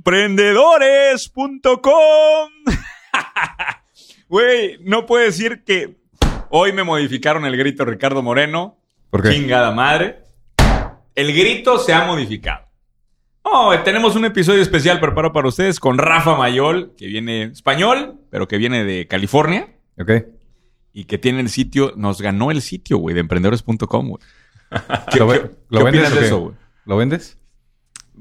Emprendedores.com. Güey, no puedo decir que hoy me modificaron el grito Ricardo Moreno. ¿Por qué? Chingada madre. El grito se ha modificado. Oh, tenemos un episodio especial preparado para ustedes con Rafa Mayol, que viene español, pero que viene de California Ok. y que tiene el sitio, nos ganó el sitio, güey, de emprendedores.com, güey. ¿Qué, ¿Lo, ve- qué- lo qué vendes opinas de eso, güey? ¿Lo vendes?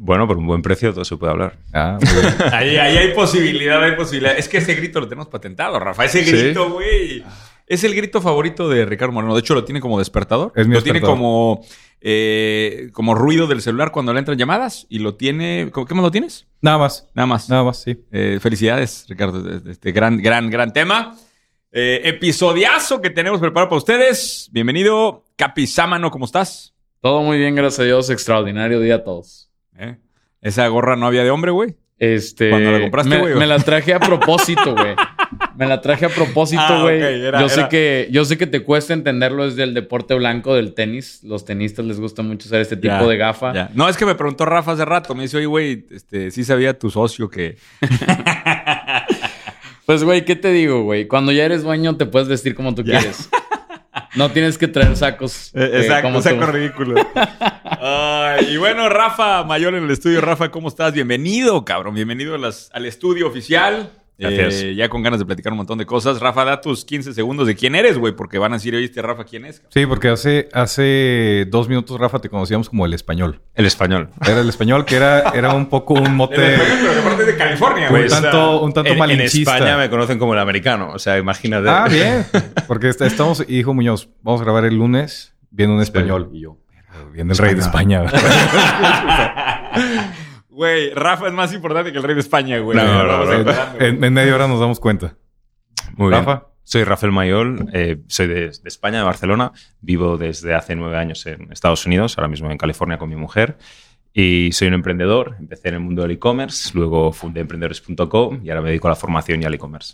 Bueno, por un buen precio todo se puede hablar. Ah. Ahí, ahí hay posibilidad, hay posibilidad. Es que ese grito lo tenemos patentado, Rafa. Ese grito, güey. Es el grito favorito de Ricardo Moreno. De hecho, lo tiene como despertador. Es mi lo tiene como, eh, como ruido del celular cuando le entran llamadas. Y lo tiene. ¿cómo- ¿Qué más lo tienes? Nada más. Nada más. Nada más, sí. Eh, felicidades, Ricardo. Este gran, gran, gran tema. Eh, episodiazo que tenemos preparado para ustedes. Bienvenido, Capi Sámano, ¿cómo estás? Todo muy bien, gracias a Dios. Extraordinario día a todos. Esa gorra no había de hombre, güey. Este. ¿Cuándo la compraste, me, güey? me la traje a propósito, güey. Me la traje a propósito, Ah, güey. era- yo sé que yo sé que te cuesta entenderlo desde el deporte blanco del tenis. Los tenistas les gusta mucho usar este tipo Ya, de gafa. ya. No, es que me preguntó Rafa hace rato. Me dice, oye, güey, este, sí sabía tu socio que. Pues, güey, ¿qué te digo, güey? Cuando ya eres dueño te puedes vestir como tú Ya. quieres. No tienes que traer sacos. eh, Exacto, como saco tú. ridículo. Ay, y bueno, Rafa Mayor en el estudio. Rafa, ¿cómo estás? Bienvenido, cabrón. Bienvenido a las- al estudio oficial. Gracias. Eh, ya con ganas de platicar un montón de cosas. Rafa, da tus 15 segundos de quién eres, güey, porque van a decir, oye, este Rafa, ¿quién es? cabrón?" Sí, porque hace, hace dos minutos, Rafa, te conocíamos como el español. El español. Era el español que era, era un poco un mote Pero aparte de California, un güey. sea, tanto, un tanto en. España me conocen como el americano. O sea, imagínate. Ah, bien. Porque est- estamos, y dijo Muñoz, vamos a grabar el lunes, viene un español. Y yo, "Verga, viene el rey de España. Güey, Rafa es más importante que el rey de España, güey. No, no, no, güey. en, en media hora nos damos cuenta. Muy bien. Rafa. Soy Rafael Mayol, eh, soy de, de España, de Barcelona. Vivo desde hace nueve años en Estados Unidos, ahora mismo en California con mi mujer. Y soy un emprendedor. Empecé en el mundo del e-commerce, luego fundé emprendedores.com y ahora me dedico a la formación y al e-commerce.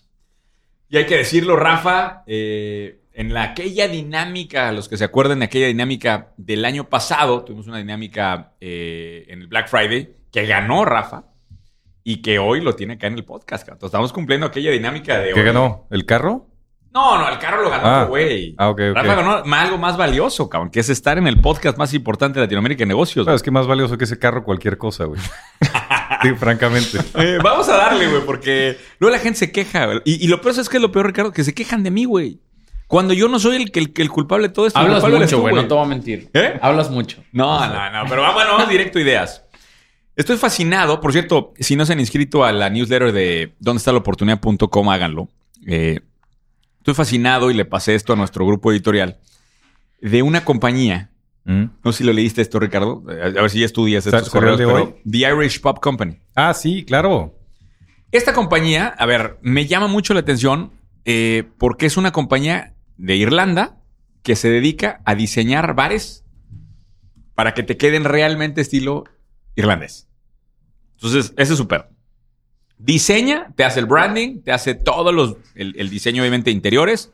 Y hay que decirlo, Rafa, eh, en la, aquella dinámica, los que se acuerdan de aquella dinámica del año pasado, tuvimos una dinámica eh, en el Black Friday que ganó Rafa y que hoy lo tiene acá en el podcast. cabrón. Entonces, estamos cumpliendo aquella dinámica de ¿Qué hoy. ganó? ¿El carro? No, no, el carro lo ganó, Ah. güey. Ah, ok, ok. Rafa ganó algo más valioso, cabrón, que es estar en el podcast más importante de Latinoamérica en negocios. Bueno, es que más valioso que ese carro cualquier cosa, güey. sí, francamente. Eh, vamos a darle, güey, porque luego la gente se queja. Y, y lo peor es que es lo peor, Ricardo, que se quejan de mí, güey. Cuando yo no soy el, que- el, el culpable de todo esto. Hablas mucho, güey. No te voy a mentir. ¿Eh? Hablas mucho. No, no, no, pero vamos, vamos directo a ideas. Estoy fascinado. Por cierto, si no se han inscrito a la newsletter de donde está la oportunidad.com, háganlo. Eh, estoy fascinado y le pasé esto a nuestro grupo editorial de una compañía. ¿Mm? No sé si lo leíste esto, Ricardo. A ver si ya estudias estos ¿Salió el correos. de pero The Irish Pop Company. Ah, sí, claro. Esta compañía, a ver, me llama mucho la atención eh, porque es una compañía de Irlanda que se dedica a diseñar bares para que te queden realmente estilo irlandés. Entonces, ese es súper. Diseña, te hace el branding, te hace todos los, el, diseño obviamente de interiores,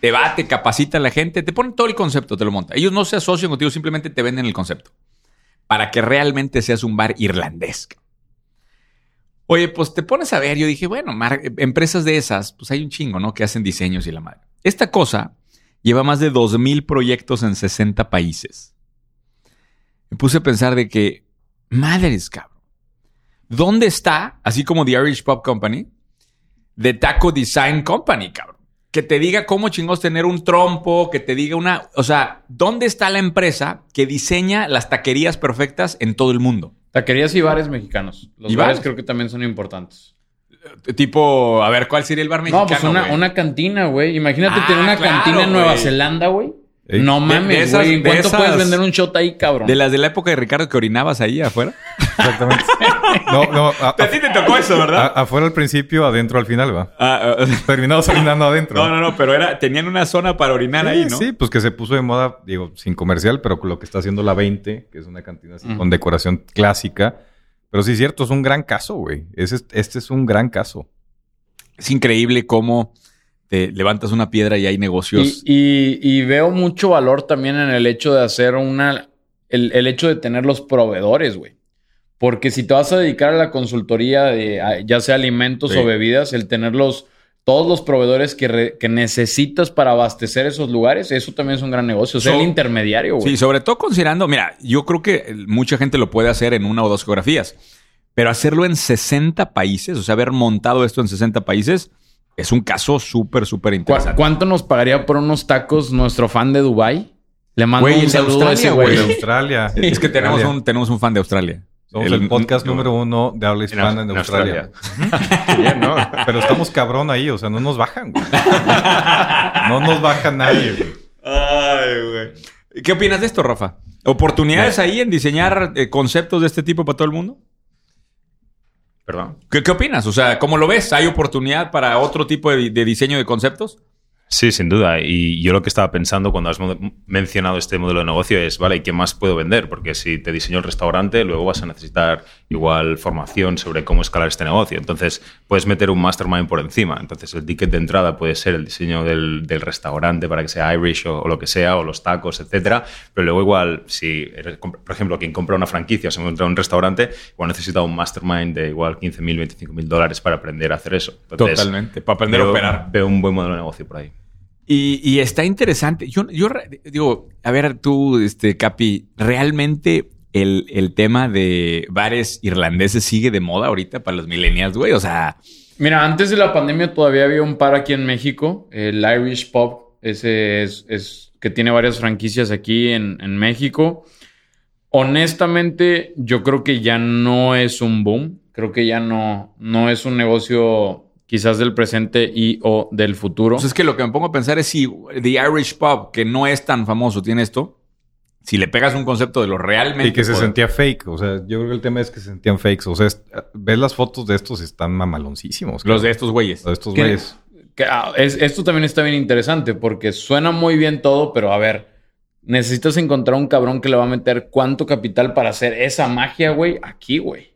te va, te capacita a la gente, te pone todo el concepto, te lo monta. Ellos no se asocian contigo, simplemente te venden el concepto para que realmente seas un bar irlandés. Oye, pues te pones a ver, yo dije, bueno, empresas de esas, pues hay un chingo, ¿no? Que hacen diseños y la madre. Esta cosa lleva más de 2.000 proyectos en 60 países. Me puse a pensar de que, madres, cabrón, ¿dónde está, así como The Irish Pop Company, The Taco Design Company, cabrón? Que te diga cómo chingos tener un trompo, que te diga una... O sea, ¿dónde está la empresa que diseña las taquerías perfectas en todo el mundo? Taquerías y bares mexicanos. Los ¿Y bares bares? creo que también son importantes. Tipo, a ver, ¿cuál sería el bar mexicano? No, pues una, güey? una cantina, güey. Imagínate Ah, tener una claro, cantina en Nueva güey. Zelanda, güey. Ey. No mames, esas- güey. ¿En de cuánto esas- puedes vender un shot ahí, cabrón? De las de la época de Ricardo que orinabas ahí afuera. Exactamente. No, no. a- A ti te tocó eso, a- ¿verdad? afuera al principio, adentro al final, va. Ah, ah, Terminamos orinando adentro. no, no, no, pero era, tenían una zona para orinar Sí, ahí, ¿no? Sí, pues que se puso de moda, digo, sin comercial, pero con lo que está haciendo la 20, que es una cantina así con decoración clásica. Pero sí es cierto, es un gran caso, güey. Este es un gran caso. Es increíble cómo te levantas una piedra y hay negocios. Y, y- y veo mucho valor también en el hecho de hacer una. El, el hecho de tener los proveedores, güey. Porque si te vas a dedicar a la consultoría de ya sea alimentos Sí. o bebidas, el tener los, todos los proveedores que, re- que necesitas para abastecer esos lugares, eso también es un gran negocio. O sea, So- el intermediario, güey. Sí, sobre todo considerando, mira, yo creo que mucha gente lo puede hacer en una o dos geografías, pero hacerlo en 60 países, o sea, haber montado esto en 60 países, es un caso súper, súper ¿Cu- interesante. ¿Cuánto nos pagaría por unos tacos nuestro fan de Dubai? Le mando Güey, un saludo a ese Australia, güey. De. Australia. Es que tenemos Australia. un, tenemos un fan de Australia. Somos el, podcast no, número uno de habla hispana en, en Australia. Bien, ¿no? Pero estamos cabrón ahí, o sea, no nos bajan, güey. No nos baja nadie, güey. Ay, güey. ¿Qué opinas de esto, Rafa? ¿Oportunidades ahí en diseñar eh, conceptos de este tipo para todo el mundo? Perdón. ¿Qué, qué opinas? O sea, ¿cómo lo ves? ¿Hay oportunidad para otro tipo de, de diseño de conceptos? Sí, sin duda. Y yo lo que estaba pensando cuando has mencionado este modelo de negocio es, vale, ¿y qué más puedo vender? Porque si te diseño el restaurante, luego vas a necesitar igual formación sobre cómo escalar este negocio. Entonces, puedes meter un mastermind por encima. Entonces, el ticket de entrada puede ser el diseño del, del restaurante para que sea Irish o, o lo que sea, o los tacos, etcétera. Pero luego igual, si, eres- por ejemplo, quien compra una franquicia o se encuentra en un restaurante, igual necesita un mastermind de igual 15.000, 25.000 dólares para aprender a hacer eso. Entonces, Totalmente, para aprender a operar. Veo un buen modelo de negocio por ahí. Y, está interesante. Yo, yo digo, a ver, tú, este, Capi, ¿realmente el, el tema de bares irlandeses sigue de moda ahorita para los millennials, güey? O sea, Mira, antes de la pandemia todavía había un par aquí en México, el Irish Pub, ese es, es que tiene varias franquicias aquí en, en México. Honestamente, yo creo que ya no es un boom, creo que ya no, no es un negocio quizás del presente y o del futuro. pues es que lo que me pongo a pensar es si The Irish Pub, que no es tan famoso, tiene esto, si le pegas un concepto de lo realmente... Y que se poder- sentía fake. O sea, yo creo que el tema es que se sentían fakes. O sea, es- ves las fotos de estos y están mamaloncísimos. Los de estos güeyes. Los de estos güeyes. Que, ah, es- esto también está bien interesante porque suena muy bien todo, pero a ver, necesitas encontrar un cabrón que le va a meter cuánto capital para hacer esa magia, güey, aquí, güey.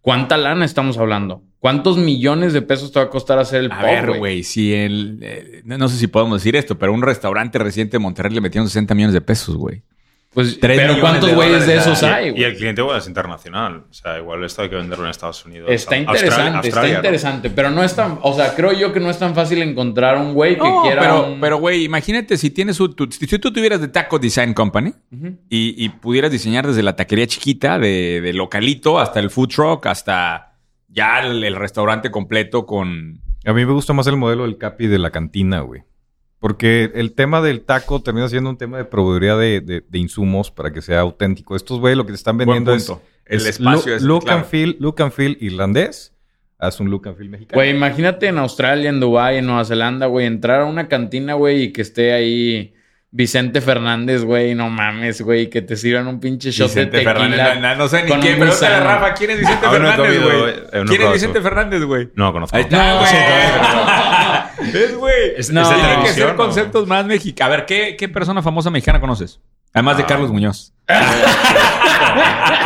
¿Cuánta lana estamos hablando? ¿Cuántos millones de pesos te va a costar hacer el A pop, ver, güey, si el... eh, no no sé si podemos decir esto, pero un restaurante reciente de Monterrey le metieron 60 millones de pesos, güey. Pues, Tres pero ¿cuántos güeyes de esos hay, Y el cliente igual es internacional. O sea, igual esto hay que venderlo en Estados Unidos. Está interesante, Australia, está ¿no? interesante, pero no es tan, o sea, creo yo que no es tan fácil encontrar un güey que No, quiera pero, un- pero, güey, imagínate si tienes un- tu- si tú tuvieras de Taco Design Company y pudieras diseñar desde la taquería chiquita, de, de localito, hasta el food truck, hasta ya el, el restaurante completo con... A mí me gusta más el modelo del capi de la cantina, güey. Porque el tema del taco termina siendo un tema de proveeduría de, de- de insumos para que sea auténtico. Estos, güey, lo que te están vendiendo Buen es. El es espacio look, es- look claro. and feel, look and feel irlandés. Haz un look and feel mexicano. Güey, imagínate en Australia, en Dubái, en Nueva Zelanda, güey, entrar a una cantina, güey, y que esté ahí Vicente Fernández, güey, no mames, güey, que te sirvan un pinche shot Vicente de tequila. Fernández, no, no sé ni quién, pero a gusano. Rafa, ¿quién es Vicente he Fernández, güey? eh, ¿Quién es Vicente. Fernández, güey? No conozco. Ahí está, No, güey. Es, güey. Es- no, tienen que ser ¿no? conceptos más mexicanos. A ver, ¿qué, ¿qué persona famosa mexicana conoces? Además de Ah. Carlos Muñoz.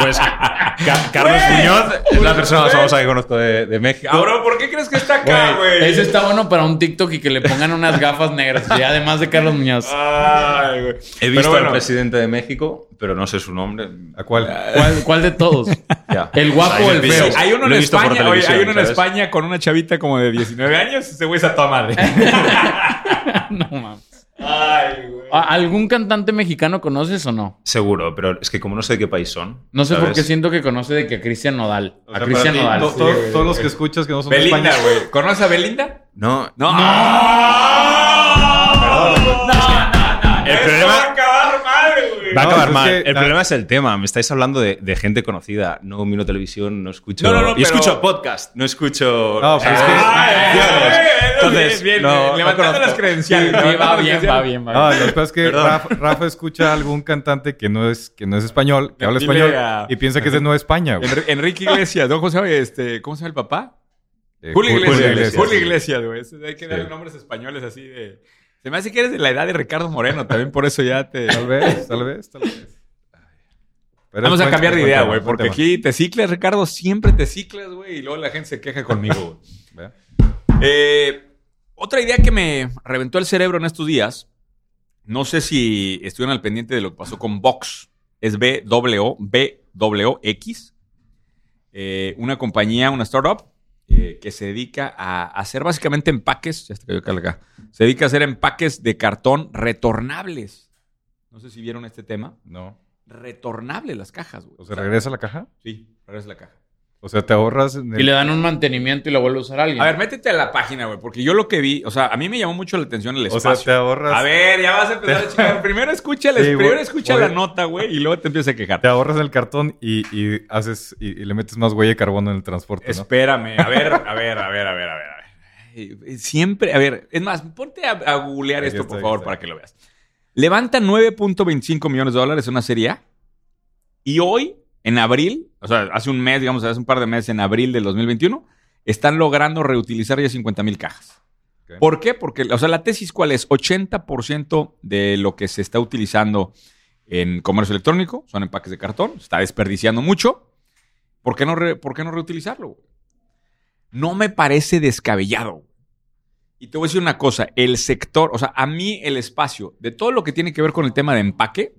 Pues Ca- Carlos Muñoz es la persona más famosa que conozco de, de México. Cabrón, ¿por qué crees que está acá, Güey, güey? ese está bueno para un TikTok y que le pongan unas gafas negras, y además de Carlos Muñoz. Ay, güey. He visto Pero bueno, al presidente de México, pero no sé su nombre. ¿A cuál? ¿Cuál, cuál de todos? Ya. ¿El guapo o el feo? Hay uno Lo en he visto por España, oye, hay uno en ¿sabes? España con una chavita como de 19 años. Ese güey es a toda madre. no mames. Ay, güey. ¿A- ¿Algún cantante mexicano conoces o no? Seguro, pero es que como no sé de qué país son. No sé por qué siento que conoce de que a Cristian Nodal. O a Cristian Nodal. to- to- todos los que escuchas que no son Belinda, güey. ¿Conoces a Belinda? No. No. El Va a No, acabar es mal. que- el ah. problema es el tema. Me estáis hablando de, de gente conocida. No miro televisión, no escucho. No, no, no, y pero- escucho podcast, no escucho. No, pero es que- Ay, Dios. ay, Entonces, bien, bien, no, bien, no levantando las credenciales. Va bien, va bien, va Ah, bien. lo que pasa es que. Rafa, Rafa escucha a algún cantante que no es, que no es español, que habla español, y piensa que es de Nueva España. Enrique Iglesias, ¿no? ¿Cómo se llama, este, ¿cómo se llama el papá? Eh, Julio Iglesias. Julio. Iglesias, güey. Hay que darle Sí. nombres españoles así de... Se me hace que eres de la edad de Ricardo Moreno. También por eso ya te... Tal vez, tal vez, tal vez. Pero Vamos a cambiar de idea, güey. Porque tema. aquí te ciclas, Ricardo. Siempre te ciclas, güey. Y luego la gente se queja conmigo, güey. Eh, otra idea que me reventó el cerebro en estos días, no sé si estuvieron al pendiente de lo que pasó con Vox, es B-W-O, B-W-X, eh, una compañía, una startup, eh, que se dedica a hacer básicamente empaques. Ya cayó acá. Se dedica a hacer empaques de cartón retornables. No sé si vieron este tema. No. Retornables las cajas, güey. O sea, ¿regresa la caja? Sí, regresa la caja. O sea, te ahorras... en Y le dan un mantenimiento y lo vuelve a usar alguien. A ver, métete a la página, güey, porque yo lo que vi, o sea, a mí me llamó mucho la atención el O espacio. sea, te ahorras... A ver, ya vas a empezar a chingar. Primero escucha, la- Sí, primero escucha la nota, güey, y luego te empiezas a quejar. Te ahorras el cartón y, y haces... Y, y le metes más huella de carbono en el transporte, ¿no? Espérame, a ver, a ver, a ver, a ver, a ver. Siempre, a ver, es más, ponte a, a googlear esto, está, por favor, está. para que lo veas. Levanta 9.25 millones de dólares en una serie A. Y hoy, en abril, o sea, hace un mes, digamos, hace un par de meses, en abril del 2021, están logrando reutilizar ya 50 mil cajas. ¿Por qué? Porque, o sea, la tesis cuál es? 80% de lo que se está utilizando en comercio electrónico son empaques de cartón, se está desperdiciando mucho. ¿Por qué no, re- por qué no reutilizarlo? No me parece descabellado. Y te voy a decir una cosa, el sector, o sea, a mí el espacio de todo lo que tiene que ver con el tema de empaque.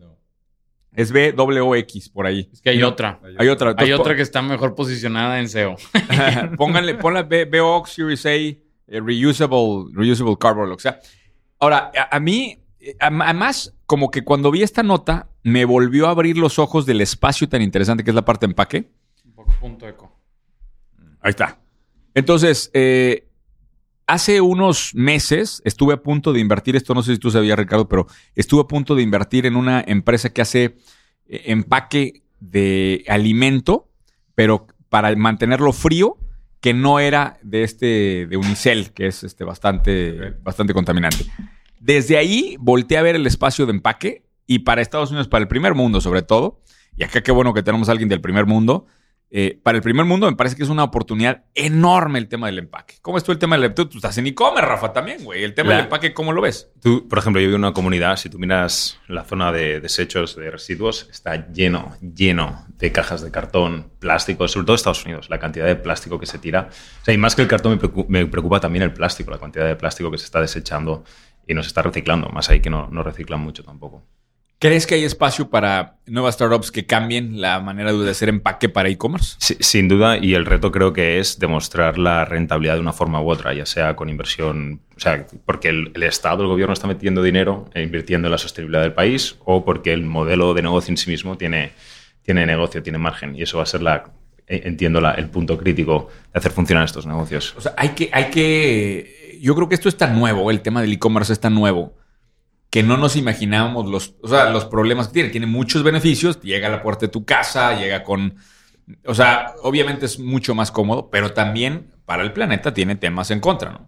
Es BWX por ahí. Es que hay otra. Hay otra. Hay otra que está mejor posicionada en SEO. Pónganle, ponla BOX Series A, eh, reusable, reusable cardboard, lo que sea. Ahora, a, a mí, eh, además, como que cuando vi esta nota, me volvió a abrir los ojos del espacio tan interesante que es la parte de empaque. Un poco punto eco. Ahí está. Entonces, eh, hace unos meses estuve a punto de invertir, esto no sé si tú sabías, Ricardo, pero estuve a punto de invertir en una empresa que hace eh, empaque de alimento, pero para mantenerlo frío, que no era de este, de Unicel, que es este bastante, bastante contaminante. Desde ahí volteé a ver el espacio de empaque y para Estados Unidos, para el primer mundo sobre todo, y acá qué bueno que tenemos a alguien del primer mundo, eh, para el primer mundo me parece que es una oportunidad enorme el tema del empaque. ¿Cómo es tú el tema del empaque? Tú estás en e-commerce, Rafa, también, güey. El tema La- del empaque, ¿cómo lo ves? Tú, por ejemplo, yo vivo en una comunidad, si tú miras la zona de desechos, de residuos, está lleno, lleno de cajas de cartón, plástico, sobre todo Estados Unidos, la cantidad de plástico que se tira. O sea, y más que el cartón me preocupa, me preocupa también el plástico, la cantidad de plástico que se está desechando y no se está reciclando, más ahí que no, no reciclan mucho tampoco. ¿Crees que hay espacio para nuevas startups que cambien la manera de hacer empaque para e-commerce? Sí, sin duda, y el reto creo que es demostrar la rentabilidad de una forma u otra, ya sea con inversión, o sea, porque el, el Estado, el gobierno está metiendo dinero e invirtiendo en la sostenibilidad del país, o porque el modelo de negocio en sí mismo tiene, tiene negocio, tiene margen, y eso va a ser la, eh, entiendo, la- el punto crítico de hacer funcionar estos negocios. O sea, hay que, hay que. Yo creo que esto es tan nuevo, el tema del e-commerce es tan nuevo, que no nos imaginábamos los, o sea, los problemas que tiene. Tiene muchos beneficios, llega a la puerta de tu casa, llega con. O sea, obviamente es mucho más cómodo, pero también para el planeta tiene temas en contra, ¿no?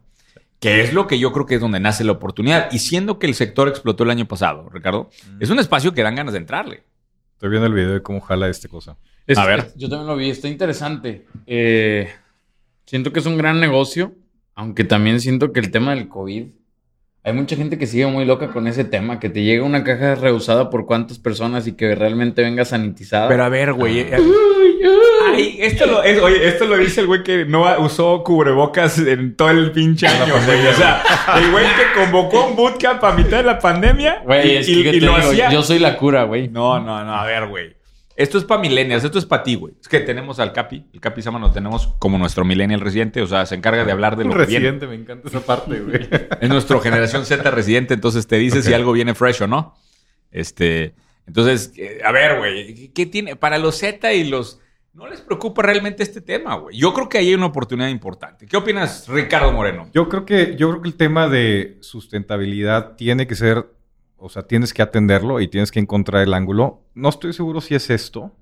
Que es lo que yo creo que es donde nace la oportunidad. Y siendo que el sector explotó el año pasado, Ricardo, es un espacio que dan ganas de entrarle. Estoy viendo el video de cómo jala esta cosa. Es- A ver. es- Yo también lo vi, está interesante. Eh, siento que es un gran negocio, aunque también siento que el tema del COVID. Hay mucha gente que sigue muy loca con ese tema, que te llega una caja reusada por cuántas personas y que realmente venga sanitizada. Pero a ver, güey. eh, Ay, esto lo, es- oye, esto lo dice el güey que no usó cubrebocas en todo el pinche año, güey. O sea, el güey que convocó un bootcamp a mitad de la pandemia Güey, y, es que y lo digo, hacía. yo soy la cura, güey. No, no, no, a ver, güey. Esto es para millennials, esto es para ti, güey. Es que tenemos al Capi, el Capi Sama lo tenemos como nuestro millennial residente, o sea, se encarga de hablar de lo que viene. Residente, me encanta esa parte, güey. Es nuestro generación Z residente, entonces te dice si algo viene fresh o no. Este, entonces, eh, a ver, güey, ¿qué tiene? Para los Z y los... No les preocupa realmente este tema, güey. Yo creo que ahí hay una oportunidad importante. ¿Qué opinas, Ricardo Moreno? Yo creo que, yo creo que el tema de sustentabilidad tiene que ser, o sea, tienes que atenderlo y tienes que encontrar el ángulo. No estoy seguro si es esto.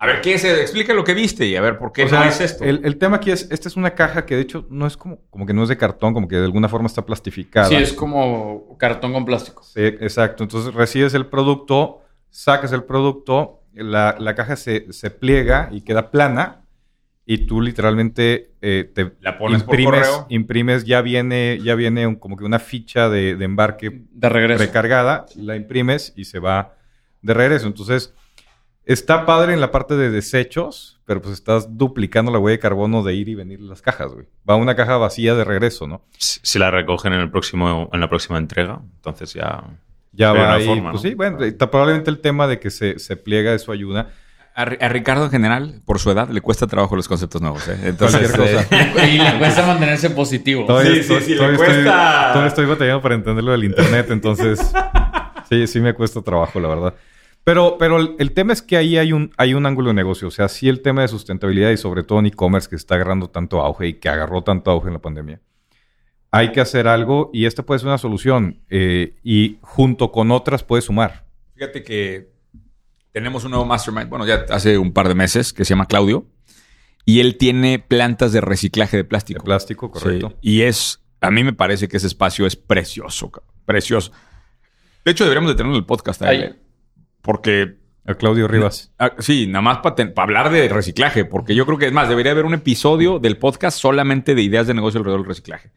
A ver, ¿qué es? Explica lo que viste y a ver por qué o no es esto. El, el tema aquí es, esta es una caja que de hecho no es como, como que no es de cartón, como que de alguna forma está plastificada. Sí, es como cartón con plástico. Sí, exacto. Entonces recibes el producto, sacas el producto, la, la caja se, se pliega y queda plana y tú literalmente eh, te La pones por imprimes, correo. imprimes, ya viene, ya viene un- como que una ficha de, de embarque De regreso. recargada, la imprimes y se va de regreso. Entonces, está padre en la parte de desechos, pero pues estás duplicando la huella de carbono de ir y venir las cajas, güey. Va una caja vacía de regreso, ¿no? Si si la recogen en, el próximo, en la próxima entrega, entonces ya... Ya De va ahí. forma, pues ¿no? sí, bueno, está probablemente el tema de que se, se pliega, eso ayuda. A, a Ricardo en general, por su edad, le cuesta trabajo los conceptos nuevos. ¿eh? Entonces, Cualquier cosa. Y le cuesta mantenerse positivo. Todavía, Sí, estoy, sí, sí, le todavía estoy- cuesta- todavía estoy batallando para entender lo del internet, entonces sí, sí me cuesta trabajo, la verdad. Pero, pero el, el tema es que ahí hay un, hay un ángulo de negocio. O sea, sí el tema de sustentabilidad y sobre todo en e-commerce que está agarrando tanto auge y que agarró tanto auge en la pandemia. Hay que hacer algo y esta puede ser una solución. eh, y junto con otras puede sumar. Fíjate que tenemos un nuevo mastermind, bueno, ya hace un par de meses, que se llama Claudio. Y él tiene plantas de reciclaje de De plástico. plástico, correcto. Sí, y es, a mí me parece que ese espacio es precioso, cabrón, precioso. De hecho, deberíamos de tenerlo en el podcast a él, Ay. ¿eh? Porque, A Claudio Rivas. ah, sí, nada más para hablar de reciclaje, porque yo creo que es más, debería haber un episodio del podcast solamente de ideas de negocio alrededor del reciclaje.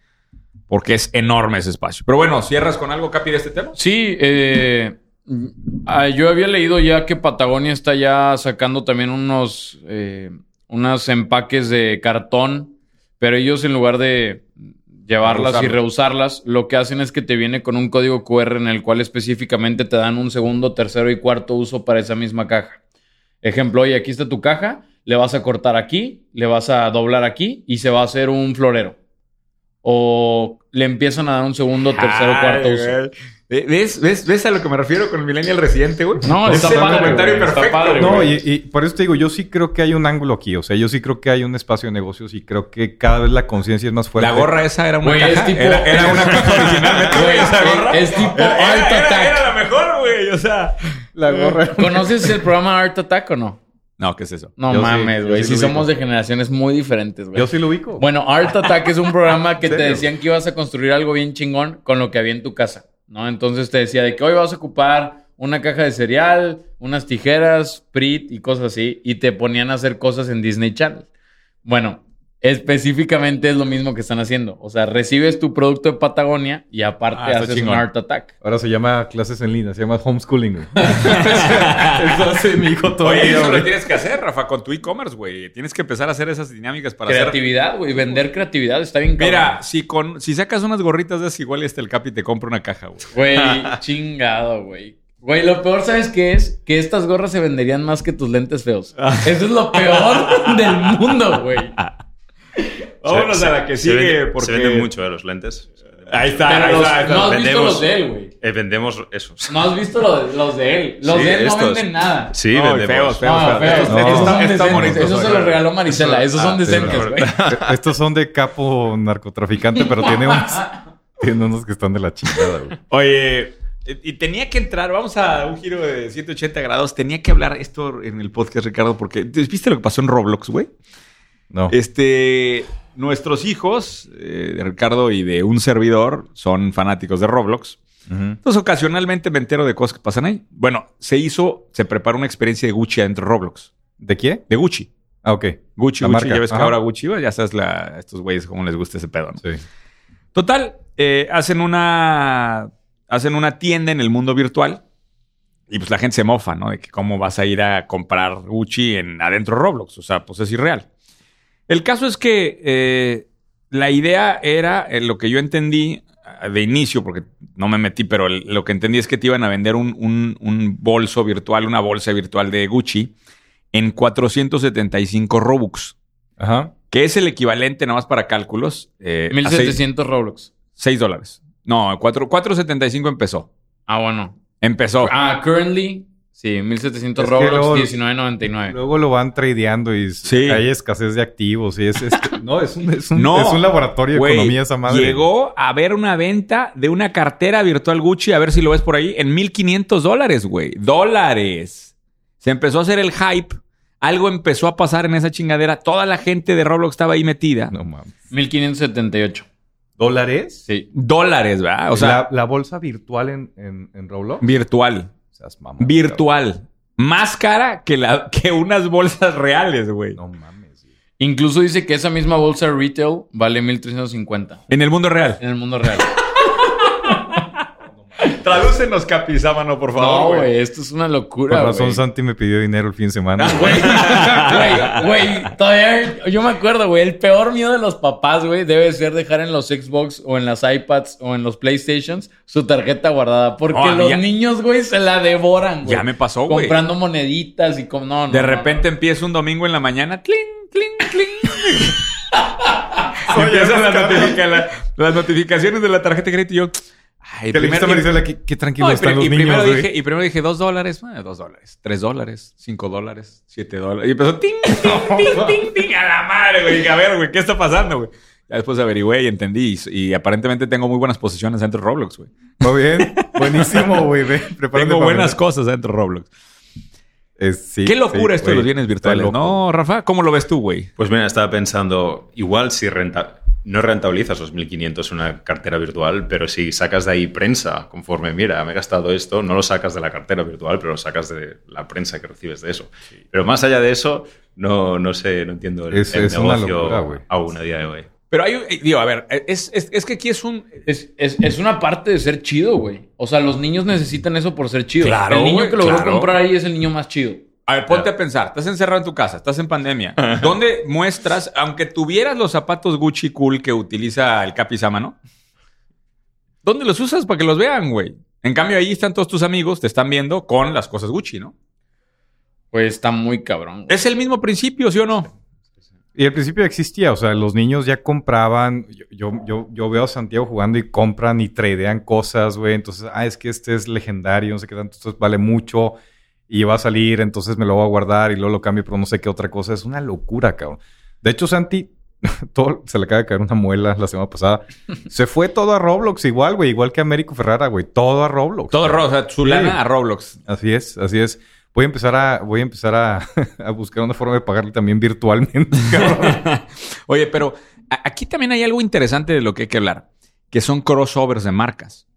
Porque es enorme ese espacio. Pero bueno, ¿cierras con algo, Capi, de este tema? Sí, eh, ah, yo había leído ya que Patagonia está ya sacando también unos, eh, unos empaques de cartón, pero ellos en lugar de llevarlas y Reusarlas. lo que hacen es que te viene con un código QR en el cual específicamente te dan un segundo, tercero y cuarto uso para esa misma caja. Ejemplo, oye, aquí está tu caja, le vas a cortar aquí, le vas a doblar aquí y se va a hacer un florero. O le empiezan a dar un segundo, tercero, cuarto uso. ¿Ves, ves, ¿Ves a lo que me refiero con el millennial residente, güey? No, es el padre, comentario güey, está perfecto. padre, güey. No, y, y por eso te digo, yo sí creo que hay un ángulo aquí. O sea, yo sí creo que hay un espacio de negocios y creo que cada vez la conciencia es más fuerte. La gorra esa era caja. es tipo- era, era una caja originalmente, güey, esa es- gorra. es tipo Era- Art era- Attack. Era la mejor, güey. O sea, La gorra. ¿Conoces el programa Art Attack o no? No, ¿qué es eso? No Yo sí, mames, güey. sí Si lo somos de generaciones muy diferentes, güey. Yo sí lo ubico. Bueno, Art Attack es un programa que te decían que ibas a construir algo bien chingón con lo que había en tu casa, ¿no? Entonces te decía de que hoy vas a ocupar una caja de cereal, unas tijeras, Prit y cosas así, y te ponían a hacer cosas en Disney Channel. Bueno, específicamente es lo mismo que están haciendo. O sea, recibes tu producto de Patagonia y aparte Ah, haces chingón. un Art Attack. Ahora se llama clases en línea, se llama homeschooling. güey. eso hace mi hijo todavía. Oye, eso güey. lo tienes que hacer, Rafa, con tu e-commerce, güey. Tienes que empezar a hacer esas dinámicas para hacer... creatividad, güey. Vender creatividad está bien Mira, cabrón. si, con, si sacas unas gorritas de esas, igual este el Capi te compra una caja, güey. Güey, chingado, güey. Güey, lo peor, ¿sabes qué es? Que estas gorras se venderían más que tus lentes feos. Eso es lo peor del mundo, güey. Vámonos Se- a la que se sigue, vende- porque... Se venden mucho, ¿eh? Los lentes. Ahí está, Pero ahí los- está, ahí está. no has visto los de él, güey. Eh, vendemos esos. No has visto lo de- los de él. Los Sí, de él no estos. venden nada. Sí, No, vendemos. feos, feos. No, feos. Estos- No. Esos son Están bonitos, Esos se los regaló Marisela. Esos son Ah, sí, decentes, güey. Estos son de capo narcotraficante, pero tiene unos, tiene unos que están de la chingada, güey. Oye, y tenía que entrar, vamos a un giro de 180 grados. Tenía que hablar esto en el podcast, Ricardo, porque ¿viste lo que pasó en Roblox, güey? No. Este, nuestros hijos, eh, de Ricardo y de un servidor, son fanáticos de Roblox. Entonces, ocasionalmente me entero de cosas que pasan ahí. Bueno, se hizo, se preparó una experiencia de Gucci adentro de Roblox. ¿De qué? De Gucci. Ah, ok. Gucci, La Gucci, marca. ya ves que ahora Gucci, ya sabes la, estos güeyes cómo les gusta ese pedo, ¿no? Sí. Total, eh, hacen una hacen una tienda en el mundo virtual y pues la gente se mofa, ¿no? De que cómo vas a ir a comprar Gucci en adentro de Roblox, o sea, pues es irreal. El caso es que eh, la idea era, eh, lo que yo entendí eh, de inicio, porque no me metí, pero el- lo que entendí es que te iban a vender un, un- un bolso virtual, una bolsa virtual de Gucci en 475 Robux, Ajá. que es el equivalente, nada más para cálculos, eh, a seis- 1700 Roblox. 6 dólares. No, 4, 4.75 empezó. Ah, bueno. Empezó. Ah, currently, sí, 1700 Es que Roblox, luego- 19.99. Luego lo van tradeando y Sí. hay escasez de activos. Y es, es- no, es un, es un- No, es un laboratorio de economía esa madre. Llegó a ver una venta de una cartera virtual Gucci, a ver si lo ves por ahí, en 1.500 dólares, güey. Dólares. Se empezó a hacer el hype. Algo empezó a pasar en esa chingadera. Toda la gente de Roblox estaba ahí metida. No mames. 1578. ¿Dólares? Sí. Dólares, ¿verdad? O sea, la, la bolsa virtual en, en, en Roblox. virtual. Virtual. Más cara que, la, que unas bolsas reales, güey. No mames. güey. Incluso dice que esa misma bolsa retail vale 1350 En el mundo real. en el mundo real. Tradúcenos Capizámano, por favor. No, güey. esto es una locura. Por razón. Santi me pidió dinero el fin de semana. Güey, güey, güey, todavía yo me acuerdo, güey, el peor miedo de los papás, güey, debe ser dejar en los Xbox o en las iPads o en los PlayStations su tarjeta guardada, porque los ya- niños, güey, se la devoran, güey. Ya me pasó, güey. Comprando moneditas y como no, no, De repente no. empieza un domingo en la mañana, cling, cling, cling. Y empiezan las, notifica- la- las notificaciones de la tarjeta de crédito y yo. Ay, primer- Marisela, qué, qué tranquilo No, y, están los y niños, primero dije, y primero dije dos dólares, bueno, dos dólares, tres dólares, cinco dólares, siete dólares. Y empezó ting, ting, ting, ting, ting, a la madre, güey. Dije, a ver, güey, ¿qué está pasando, güey? Ya después averigüé y entendí. Y, y aparentemente tengo muy buenas posiciones dentro de Roblox, güey. Muy bien. Buenísimo, güey. Tengo buenas cosas dentro de Roblox. Es- sí, Qué locura sí, esto de los bienes virtuales. ¿no, Rafa? ¿Cómo lo ves tú, güey? Pues mira, estaba pensando, igual si renta, no rentabilizas los 1.500 una cartera virtual, pero si sacas de ahí prensa, conforme, mira, me he gastado esto, no lo sacas de la cartera virtual, pero lo sacas de la prensa que recibes de eso. Pero más allá de eso, no, no sé, no entiendo el, Es- el es una negocio locura, güey. aún a día de hoy. Pero hay, eh, digo, a ver, es, es, es que aquí es un... Es, es, es una parte de ser chido, güey. O sea, los niños necesitan eso por ser chido. Claro, El niño güey, que logró claro. comprar ahí es el niño más chido. A ver, ponte a pensar, estás encerrado en tu casa, estás en pandemia. ¿Dónde muestras, aunque tuvieras los zapatos Gucci cool que utiliza el Capi Samano? ¿Dónde los usas para que los vean, güey? En cambio, ahí están todos tus amigos, te están viendo con las cosas Gucci, ¿no? Pues está muy cabrón. güey. Es el mismo principio, ¿sí o no? Y al principio existía, o sea, los niños ya compraban. Yo, yo, yo, yo veo a Santiago jugando y compran y tradean cosas, güey. Entonces, ah, es que este es legendario, no sé qué tanto, esto vale mucho y va a salir, entonces me lo voy a guardar y luego lo cambio por no sé qué otra cosa. Es una locura, cabrón. De hecho, Santi, todo, se le acaba de caer una muela la semana pasada. Se fue todo a Roblox igual, güey, igual que Américo Ferrara, güey. Todo a Roblox. Todo cabrón. rosa, su Sí. lana a Roblox. Así es, así es. Voy a empezar a, voy a empezar a, a buscar una forma de pagarle también virtualmente. Oye, pero a- aquí también hay algo interesante de lo que hay que hablar, que son crossovers de marcas.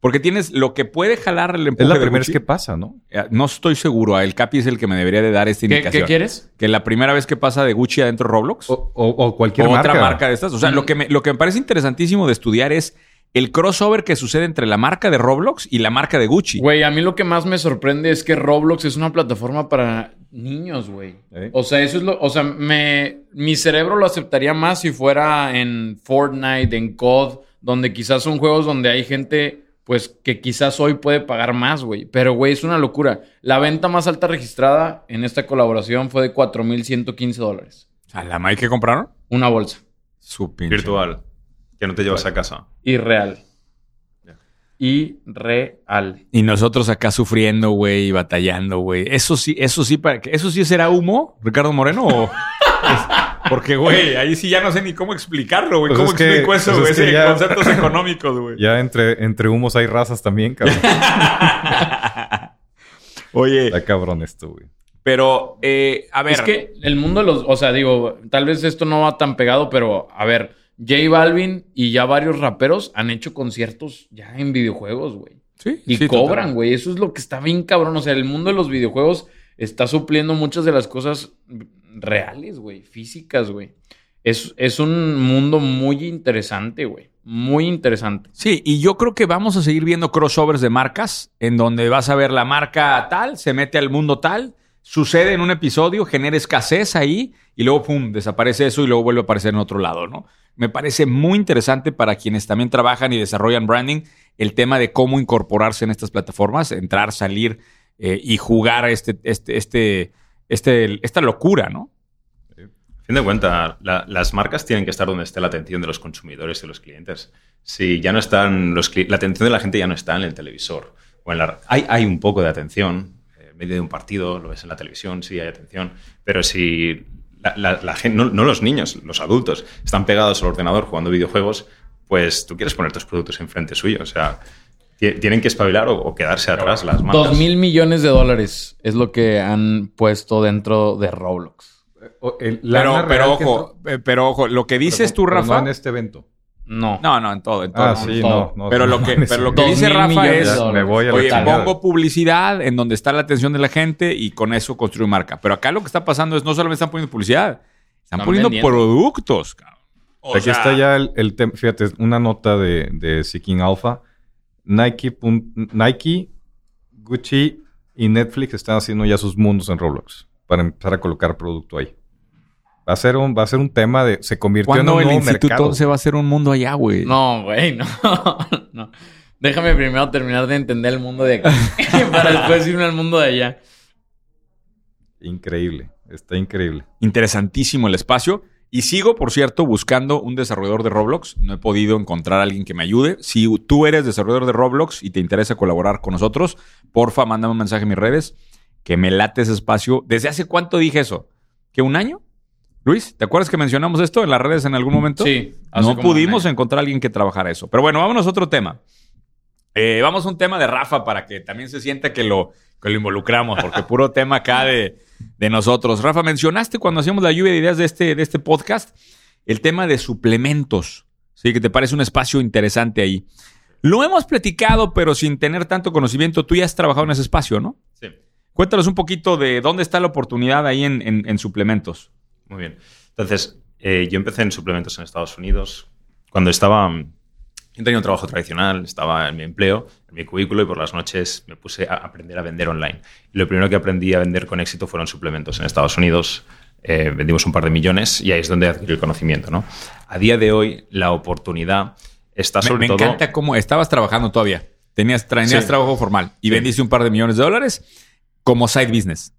Porque tienes lo que puede jalar el empuje Es la de primera Gucci. vez que pasa, ¿no? Eh, No estoy seguro. El Capi es el que me debería de dar esta ¿Qué, indicación. qué quieres? Que la primera vez que pasa de Gucci adentro de Roblox. O, o- o cualquier o marca. otra marca de estas. O sea, lo, que me, lo que me parece interesantísimo de estudiar es el crossover que sucede entre la marca de Roblox y la marca de Gucci. Güey, a mí lo que más me sorprende es que Roblox es una plataforma para niños, güey. ¿Eh? O sea, eso es lo. O sea, me, mi cerebro lo aceptaría más si fuera en Fortnite, en COD, donde quizás son juegos donde hay gente, pues, que quizás hoy puede pagar más, güey. Pero, güey, es una locura. La venta más alta registrada en esta colaboración fue de 4.115 dólares. ¿A la Mike que compraron? Una bolsa. Su pinche. Virtual, que no te llevas a casa. Irreal. Ya. Irreal. Y nosotros acá sufriendo, güey, y batallando, güey. Eso sí, eso sí, para que, eso sí será humo, Ricardo Moreno. o- es- porque, güey, ahí sí ya no sé ni cómo explicarlo, güey. Pues ¿Cómo es que- explico eso, pues güey? es que Ese ya- conceptos económicos, güey. Ya entre, entre humos hay razas también, cabrón. Oye, Está cabrón esto, güey. pero, eh, a ver. Es que el mundo de los, o sea, digo, tal vez esto no va tan pegado, pero a ver, J Balvin y ya varios raperos han hecho conciertos ya en videojuegos, güey. Sí, Y sí, cobran, güey. Eso es lo que está bien cabrón. O sea, el mundo de los videojuegos está supliendo muchas de las cosas reales, güey, físicas, güey. Es, es un mundo muy interesante, güey. Muy interesante. Sí, y yo creo que vamos a seguir viendo crossovers de marcas en donde vas a ver la marca tal, se mete al mundo tal, sucede en un episodio, genera escasez ahí y luego, pum, desaparece eso y luego vuelve a aparecer en otro lado, ¿no? Me parece muy interesante para quienes también trabajan y desarrollan branding el tema de cómo incorporarse en estas plataformas, entrar, salir eh, y jugar este, este, este, este, esta locura, ¿no? Fin de cuentas, la- las marcas tienen que estar donde esté la atención de los consumidores y los clientes. Si ya no están, los, la atención de la gente ya no está en el televisor. O en la, hay, hay un poco de atención. eh, En medio de un partido, lo ves en la televisión, sí hay atención. Pero si la, gente, no, no los niños, los adultos, están pegados al ordenador jugando videojuegos, pues tú quieres poner tus productos enfrente suyo. O sea, tienen que espabilar o, o quedarse atrás las marcas. Dos mil millones de dólares es lo que han puesto dentro de Roblox. El- Pero, pero ojo, entró- eh, pero ojo, lo que dices tú, pero Rafa. No en este evento. No. No, no, en todo, en todo. Ah, sí, todo. no, no. Pero lo que, pero lo dice Rafa es, me voy a oye, pongo publicidad en donde está la atención de la gente y con eso construyo marca. Pero acá lo que está pasando es no solamente están poniendo publicidad, están poniendo vendiendo. productos. cabrón. O Aquí sea, está ya el, el tema. Fíjate, una nota de, de Seeking Alpha. Nike, Nike, Gucci y Netflix están haciendo ya sus mundos en Roblox para empezar a colocar producto ahí. Va a ser un, va a ser un tema de... Se convirtió en ¿Cuándo un el nuevo instituto mercado. se va a hacer un mundo allá, güey? No, güey, no. no. Déjame primero terminar de entender el mundo de aquí para después irme al mundo de allá. Increíble. Está increíble. Interesantísimo el espacio. Y sigo, por cierto, buscando un desarrollador de Roblox. No he podido encontrar a alguien que me ayude. Si tú eres desarrollador de Roblox y te interesa colaborar con nosotros, porfa, mándame un mensaje en mis redes que me late ese espacio. ¿Desde hace cuánto dije eso? ¿Que un año? Luis, ¿te acuerdas que mencionamos esto en las redes en algún momento? Sí. No pudimos encontrar a alguien que trabajara eso. Pero bueno, vámonos a otro tema. Eh, vamos a un tema de Rafa para que también se sienta que lo, que lo involucramos, porque puro tema acá de, de nosotros. Rafa, mencionaste cuando hacíamos la lluvia de ideas de este, de este podcast el tema de suplementos. Sí, que te parece un espacio interesante ahí. Lo hemos platicado, pero sin tener tanto conocimiento. Tú ya has trabajado en ese espacio, ¿no? Sí. Cuéntanos un poquito de dónde está la oportunidad ahí en, en- en suplementos. Muy bien. Entonces, eh, yo empecé en suplementos en Estados Unidos cuando estaba. Yo tenía un trabajo tradicional, estaba en mi empleo, en mi cubículo, y por las noches me puse a aprender a vender online. Y lo primero que aprendí a vender con éxito fueron suplementos en Estados Unidos. Eh, vendimos un par de millones y ahí es donde adquirí el conocimiento. ¿no? A día de hoy, la oportunidad está Me, sobre me todo. encanta cómo estabas trabajando todavía. Tenías, tenías Sí. trabajo formal y Sí. vendiste un par de millones de dólares como side business.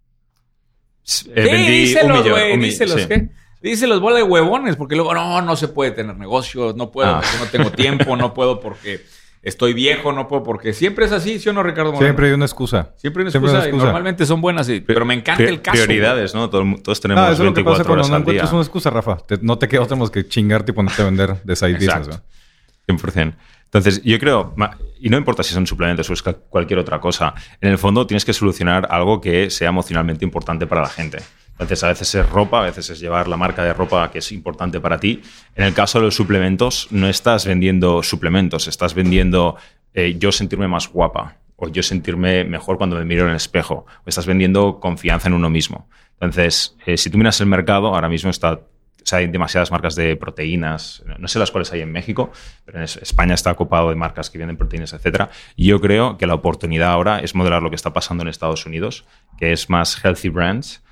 Eh, vendí un millón. güey, un díselos, sí. ¿qué? Díselos bola de huevones, porque luego no, no se puede tener negocios, no puedo Ah. porque no tengo tiempo, no puedo porque estoy viejo, no puedo porque siempre es así, ¿sí o no, Ricardo Moreno? Siempre hay una excusa. Siempre hay una excusa, y normalmente son buenas, sí, pero me encanta el caso. Prioridades, ¿no? Todo el mu- todos tenemos Ah, eso es lo que 24 pasa cuando horas no al día. encuentras una excusa, Rafa. Te- no te queda otra más que chingarte y ponerte a vender de side business. ¿no? 100%. Entonces, yo creo, y no importa si son suplementos o es cualquier otra cosa, en el fondo tienes que solucionar algo que sea emocionalmente importante para la gente. Entonces, a veces es ropa, a veces es llevar la marca de ropa que es importante para ti. En el caso de los suplementos, no estás vendiendo suplementos, estás vendiendo eh, yo sentirme más guapa o yo sentirme mejor cuando me miro en el espejo, o estás vendiendo confianza en uno mismo. Entonces, eh, si tú miras el mercado, ahora mismo está o sea, hay demasiadas marcas de proteínas, no sé las cuales hay en México, pero en Es- España está ocupado de marcas que venden proteínas, etcétera. Y yo creo que la oportunidad ahora es modelar lo que está pasando en Estados Unidos, que es más healthy brands.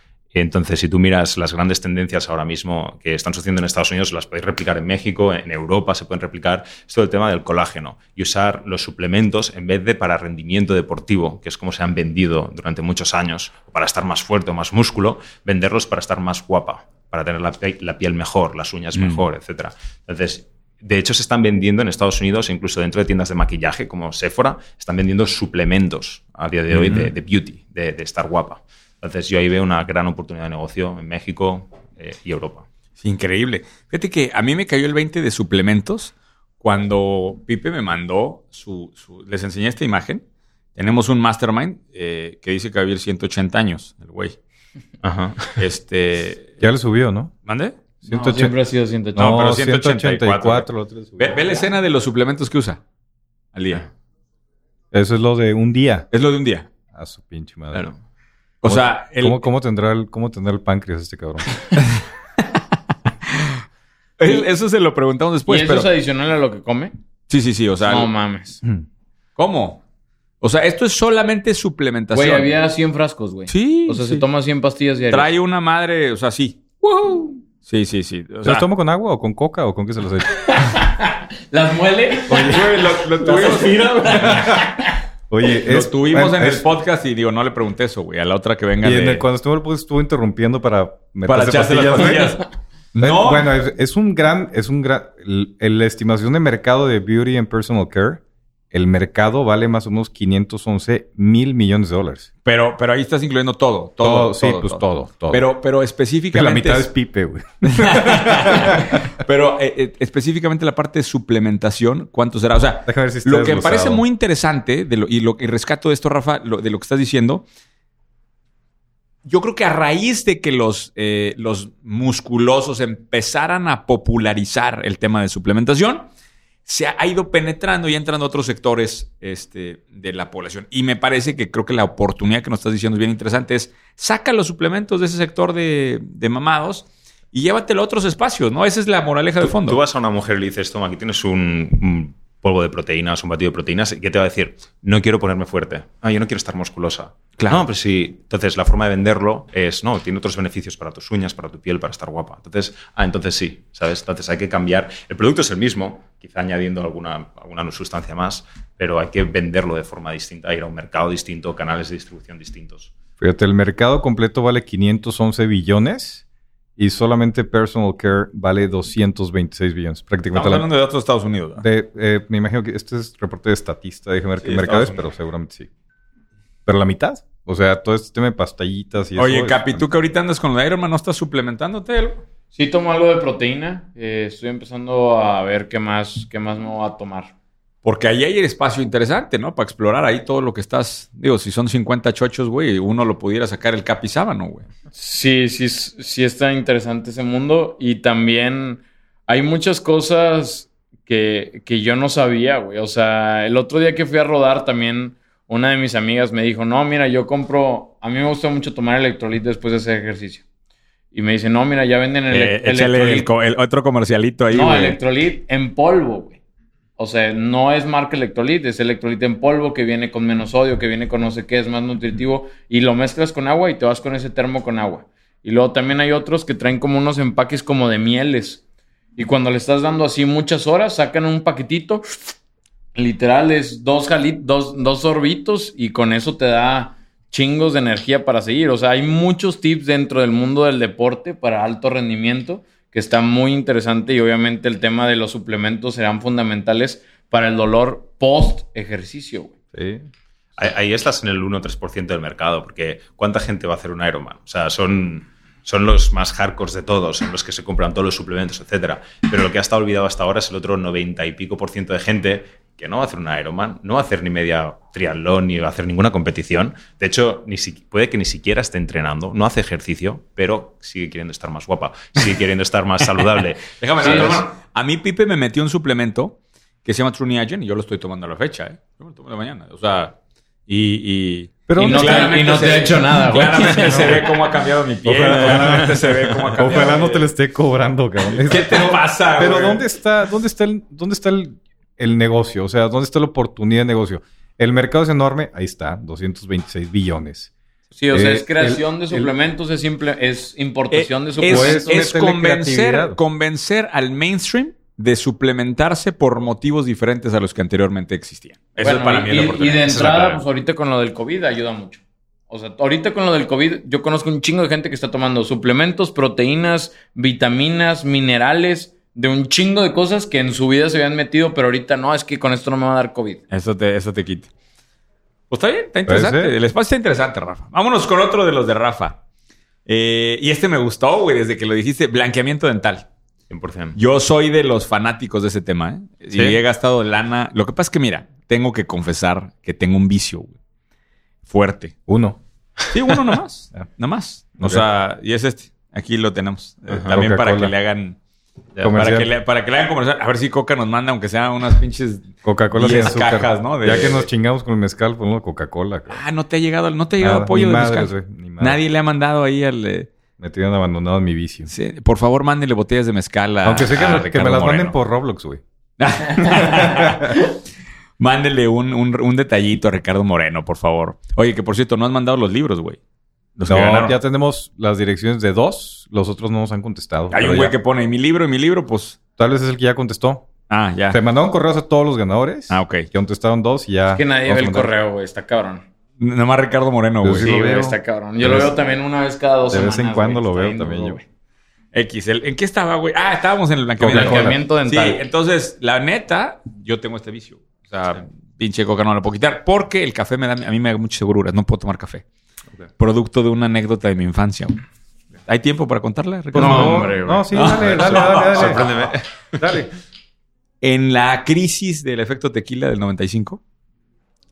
Entonces, si tú miras las grandes tendencias ahora mismo que están sucediendo en Estados Unidos, las podéis replicar en México, en Europa se pueden replicar. Es todo el tema del colágeno y usar los suplementos en vez de para rendimiento deportivo, que es como se han vendido durante muchos años, para estar más fuerte o más músculo, venderlos para estar más guapa, para tener la, piel mejor, las uñas mejor, etcétera. Entonces, de hecho, se están vendiendo en Estados Unidos, incluso dentro de tiendas de maquillaje como Sephora, están vendiendo suplementos a día de hoy de, de beauty, de, de estar guapa. Entonces, yo ahí veo una gran oportunidad de negocio en México eh, y Europa. Es increíble. Fíjate que a mí me cayó el 20 de suplementos cuando Pipe me mandó su, su- Les enseñé esta imagen. Tenemos un mastermind eh, que dice que va a vivir 180 años, el güey. Ajá. Este. Ya le subió, ¿no? ¿Mande? No, 180. siempre ha sido 180. No, pero 184. lo otro le subió. Ve, ve la escena de los suplementos que usa al día. Eso es lo de un día. Es lo de un día. A su pinche madre. Claro. O sea, el- ¿Cómo, cómo tendrá el, ¿Cómo tendrá el páncreas este cabrón? el- eso se lo preguntamos ¿Y después. eso pero, es adicional a lo que come? sí, sí, sí. O sea, no mames. ¿cómo? O sea, esto es solamente suplementación. Güey, había 100 frascos, güey. Sí. O sea, sí. se toma 100 pastillas diarias. Trae una madre, o sea, sí. Sí, sí, sí. O ¿Se sea, los tomo con agua o con coca o con qué se los echo? ¿Las muele? Oye, güey, lo, lo tuvimos, Oye, lo es- tuvimos en el podcast y digo, no le pregunté eso, güey. A la otra que venga Y en de- el- cuando estuvo el podcast estuvo interrumpiendo para para echarse las pastillas, No. Bueno, es, es un gran, es un gran, la estimación de mercado de beauty and personal care, el mercado vale más o menos 511 mil millones de dólares. Pero, pero ahí estás incluyendo todo. Todo, Todo, sí, pues todo, todo. Pero, pero específicamente. la mitad es es- pipe, güey. pero eh, eh, específicamente la parte de suplementación, ¿cuánto será? O sea, ver si lo que me parece muy interesante de lo, y lo que rescato de esto, Rafa, lo- de lo que estás diciendo, yo creo que a raíz de que los, eh, los musculosos empezaran a popularizar el tema de suplementación, se ha, ido penetrando y entrando a otros sectores este, de la población. Y me parece que creo que la oportunidad que nos estás diciendo es bien interesante. Es saca los suplementos de ese sector de, de mamados y llévatelo a otros espacios, ¿no? Esa es la moraleja de fondo. tú vas a una mujer y le dices, toma, aquí tienes un polvo de proteínas, un batido de proteínas, ¿y qué te va a decir? No quiero ponerme fuerte. Ah, yo no quiero estar musculosa. Claro. No, pero sí. Entonces, la forma de venderlo es, no, tiene otros beneficios para tus uñas, para tu piel, para estar guapa. Entonces, ah, entonces sí, ¿sabes? Entonces hay que cambiar. El producto es el mismo, quizá añadiendo alguna, alguna sustancia más, pero hay que venderlo de forma distinta, ir a un mercado distinto, canales de distribución distintos. Fíjate, el mercado completo vale 511 billones y solamente personal care vale 226 billones. Prácticamente Estamos la, hablando de datos de Estados Unidos. eh, me imagino que este es reporte de estatista, déjame ver Sí, qué mercado es, pero seguramente sí. Pero la mitad. O sea, todo este tema de pastillitas y eso. Oye, es- Capi, tú que ahorita andas con lo de Iron Man, ¿no estás suplementándote algo? Sí tomo algo de proteína. eh, estoy empezando a ver qué más, qué más me voy a tomar. Porque ahí hay el espacio interesante, ¿no? Para explorar ahí todo lo que estás... Digo, si son 50 chochos, güey, uno lo pudiera sacar el Capi Sábano, güey. Sí, sí, sí está interesante ese mundo. Y también hay muchas cosas que, que yo no sabía, güey. O sea, el otro día que fui a rodar también una de mis amigas me dijo, no, mira, yo compro, a mí me gusta mucho tomar electrolit después de hacer ejercicio. Y me dice, no, mira, ya venden el, Eh, el, electrolit. co- el otro comercialito ahí, no, güey. electrolit en polvo, güey. O sea, no es marca electrolit, es electrolit en polvo que viene con menos sodio, que viene con no sé qué, es más nutritivo. Y lo mezclas con agua y te vas con ese termo con agua. Y luego también hay otros que traen como unos empaques como de mieles. Y cuando le estás dando así muchas horas, sacan un paquetito. Literal es dos, jali- dos, dos sorbitos y con eso te da chingos de energía para seguir. O sea, hay muchos tips dentro del mundo del deporte para alto rendimiento que está muy interesante y obviamente el tema de los suplementos serán fundamentales para el dolor post ejercicio. Sí. Ahí, estás en el 1-3% del mercado, porque ¿cuánta gente va a hacer un Ironman? O sea, son, son los más hardcores de todos, son los que se compran todos los suplementos, etcétera. Pero lo que ha estado olvidado hasta ahora es el otro 90 y pico por ciento de gente que no va a hacer un Ironman, no va a hacer ni media triatlón, ni va a hacer ninguna competición. De hecho, ni si- puede que ni siquiera esté entrenando, no hace ejercicio, pero sigue queriendo estar más guapa, sigue queriendo estar más saludable. Déjame Sí, A mí Pipe me metió un suplemento que se llama True Niagen y yo lo estoy tomando a la fecha, ¿eh? Yo me lo tomo de mañana. O sea, y... y Pero Y no te- claramente y no te se ha ve- hecho nada, güey. Claramente se ve cómo ha cambiado mi piel. Ojalá- claramente se ve cómo ha cambiado. Ojalá no te lo esté cobrando, cabrón. ¿Qué te pasa, Pero güey? ¿dónde está, dónde está, el, dónde está el, el negocio? O sea, ¿dónde está la oportunidad de negocio? El mercado es enorme. Ahí está, 226 billones. Sí, o sea, Eh, es creación el- de el- suplementos, es, simple, es importación de Eh, suplementos. es, Puedes es convencer, convencer al mainstream de suplementarse por motivos diferentes a los que anteriormente existían. Eso Bueno, es para y, mí la y- y oportunidad. de entrada, pues ahorita con lo del COVID ayuda mucho. O sea, ahorita con lo del COVID, yo conozco un chingo de gente que está tomando suplementos, proteínas, vitaminas, minerales, de un chingo de cosas que en su vida se habían metido, pero ahorita no, es que con esto no me va a dar COVID. Eso te, eso te quita. Pues está bien, está interesante. El espacio está interesante, Rafa. Vámonos con otro de los de Rafa. Eh, y este me gustó, güey, desde que lo dijiste. Blanqueamiento dental. 100%. Yo soy de los fanáticos de ese tema, ¿eh? ¿Sí? Y he gastado lana. Lo que pasa es que, mira, tengo que confesar que tengo un vicio, güey. Fuerte. Uno. Sí, uno nomás. Nomás. O sea, y es este. Aquí lo tenemos. Eh, Ajá. también para que le hagan. Para que, le, para que le hagan comercial. A ver si Coca nos manda, aunque sea unas pinches. Coca-Cola sin 10 azúcar. cajas, ¿no? De- Ya que nos chingamos con el mezcal, ponlo Coca-Cola. cabrón. Ah, no te ha llegado, no te ha llegado Nada, apoyo de mezcal. ni. Nadie le ha mandado ahí al. Me tienen abandonado en mi vicio. sí, por favor, mándele botellas de mezcal a. Aunque sé que, a me- que me Ricardo las manden Moreno. por Roblox, güey. Mándele un, un, un detallito a Ricardo Moreno, por favor. Oye, que por cierto, no has mandado los libros, güey. Los No, ya tenemos las direcciones de dos. Los otros no nos han contestado. Hay un güey ya. que pone "Y mi libro y mi libro, pues. Tal vez es el que ya contestó. Ah, ya. Se mandaron correos a todos los ganadores. Ah, ok. Que contestaron dos y ya. Es que nadie ve el correo, güey, está cabrón. Nada más Ricardo Moreno, güey. sí Sí, lo güey, veo. está cabrón. De Yo lo vez- veo también una vez cada dos de vez en semanas, cuando lo veo también yo. güey. X. el- ¿En qué estaba, güey? Ah, estábamos en el blanqueamiento. Blanqueamiento dental. Sí, entonces, la neta, yo tengo este vicio. O sea, pinche coca no la puedo quitar. Porque el café me da, a mí me da muchas segururas. No puedo tomar café. Producto de una anécdota de mi infancia. güey. ¿Hay tiempo para contarla, Ricardo? No, hombre, güey. No, sí, No. dale, dale, dale, dale. Sorpréndeme. Dale. En la crisis del efecto tequila del 95,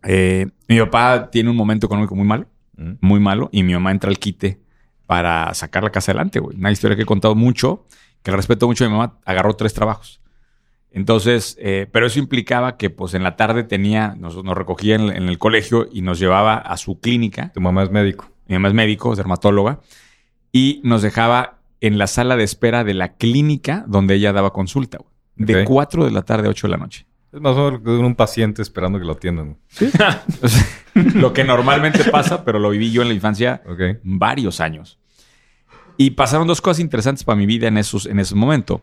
eh, mi papá tiene un momento económico muy malo. Mm. muy malo y mi mamá entra al quite para sacar la casa adelante, güey. Una historia que he contado mucho, que respeto mucho a mi mamá, agarró tres trabajos. Entonces, eh, pero eso implicaba que pues en la tarde tenía, nos, nos recogía en, en el colegio y nos llevaba a su clínica. Tu mamá es médico. Mi mamá es médico, es dermatóloga, y nos dejaba en la sala de espera de la clínica donde ella daba consulta, güey. De Ok. 4 de la tarde a 8 de la noche. Es más o menos que un paciente esperando que lo atiendan. O sea, lo que normalmente pasa, pero lo viví yo en la infancia varios años. Y pasaron dos cosas interesantes para mi vida en, esos, en ese momento.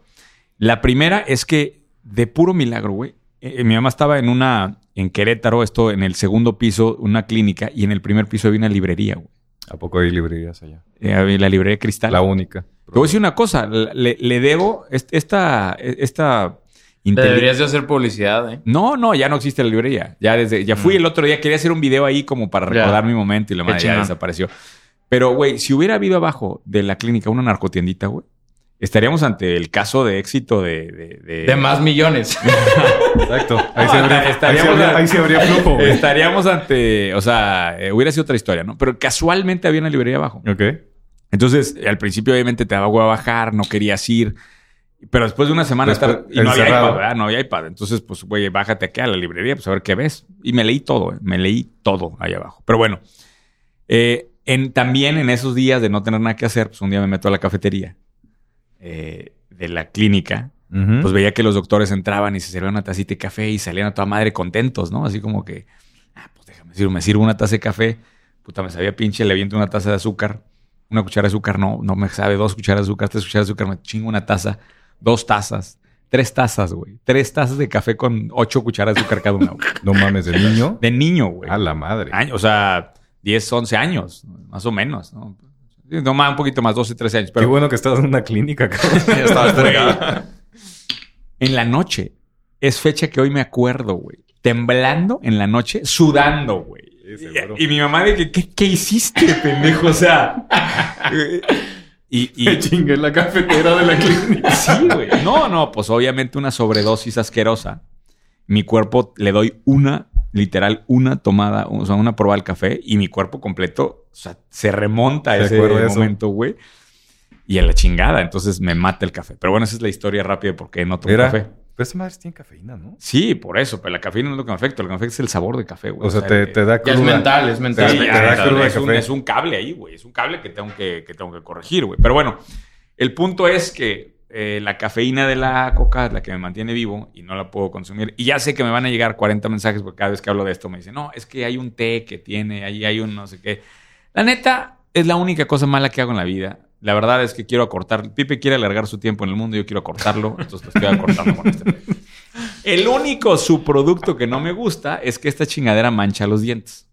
La primera es que, de puro milagro, güey, eh, mi mamá estaba en una, en Querétaro, esto en el segundo piso, una clínica, y en el primer piso había una librería, güey. ¿A poco hay librerías allá? Eh, la librería Cristal. La única. Te voy a decir una cosa, le, le debo est- esta, esta Te inteli- deberías de hacer publicidad, ¿eh? No, no, ya no existe la librería. Ya desde, ya fui el otro día, quería hacer un video ahí como para Ya. recordar mi momento y la madre ya desapareció. Pero, güey, si hubiera habido abajo de la clínica una narcotiendita, güey, estaríamos ante el caso de éxito de... De, de- De más millones. Exacto. Ahí se habría, ahí se Estaríamos habría, ahí se habría flujo, güey. Estaríamos ante... O sea, eh, hubiera sido otra historia, ¿no? Pero casualmente había una librería abajo. Ok. Entonces, al principio obviamente te daba a bajar, no querías ir. Pero después de una semana Después, estar... Y no había iPad, ¿verdad? No había iPad. Entonces, pues, güey, bájate aquí a la librería, pues a ver qué ves. Y me leí todo, ¿eh? me leí todo ahí abajo. Pero bueno, eh, en, también en esos días de no tener nada que hacer, pues un día me meto a la cafetería eh, de la clínica. Pues veía que los doctores entraban y se servían una tacita de café y salían a toda madre contentos, ¿no? Así como que, ah, pues déjame sirvo, me sirvo una taza de café. Puta, me sabía pinche, le aviento una taza de azúcar. Una cuchara de azúcar, no, no me sabe. Dos cucharas de azúcar, tres cucharas de azúcar, me chingo una taza. Dos tazas. Tres tazas, güey. Tres tazas de café con ocho cucharas de azúcar cada una. güey. No mames, de niño. De niño, güey. A la madre. Año- o sea, 10, 11 años, más o menos, ¿no? No más, un poquito más, 12, 13 años. Qué bueno que estás en una clínica, cabrón. Ya estabas en la noche, es fecha que hoy me acuerdo, güey. Temblando en la noche, sudando, güey. Sí, seguro. y, y mi mamá de que, ¿qué, qué hiciste, pendejo? O sea... y, y- Me chingué en la cafetera de la clínica. Sí, güey. No, no, pues obviamente una sobredosis asquerosa. Mi cuerpo le doy una, literal, una tomada, o sea, una probada al café y mi cuerpo completo, o sea, se remonta a ¿De ese momento, güey. Y a la chingada, entonces me mata el café. Pero bueno, esa es la historia rápida de por qué no tomo Mira, café. pero esa madre tiene cafeína, ¿no? Sí, por eso, pero la cafeína no es lo que me afecta. Lo que me afecta es el sabor de café, güey. O sea, te, da Ya es cruda. mental, es mental. Sí, te da es, cruda de es un, café. es un cable ahí, güey. Es un cable que tengo que, que tengo que corregir, güey. Pero bueno, el punto es que eh, la cafeína de la coca es la que me mantiene vivo y no la puedo consumir. Y ya sé que me van a llegar 40 mensajes porque cada vez que hablo de esto me dicen, no, es que hay un té que tiene, ahí hay un no sé qué. La neta, es la única cosa mala que hago en la vida. La verdad es que quiero acortar. Pipe quiere alargar su tiempo en el mundo, yo quiero acortarlo, entonces lo estoy acortando con este. El único subproducto que no me gusta es que esta chingadera mancha los dientes.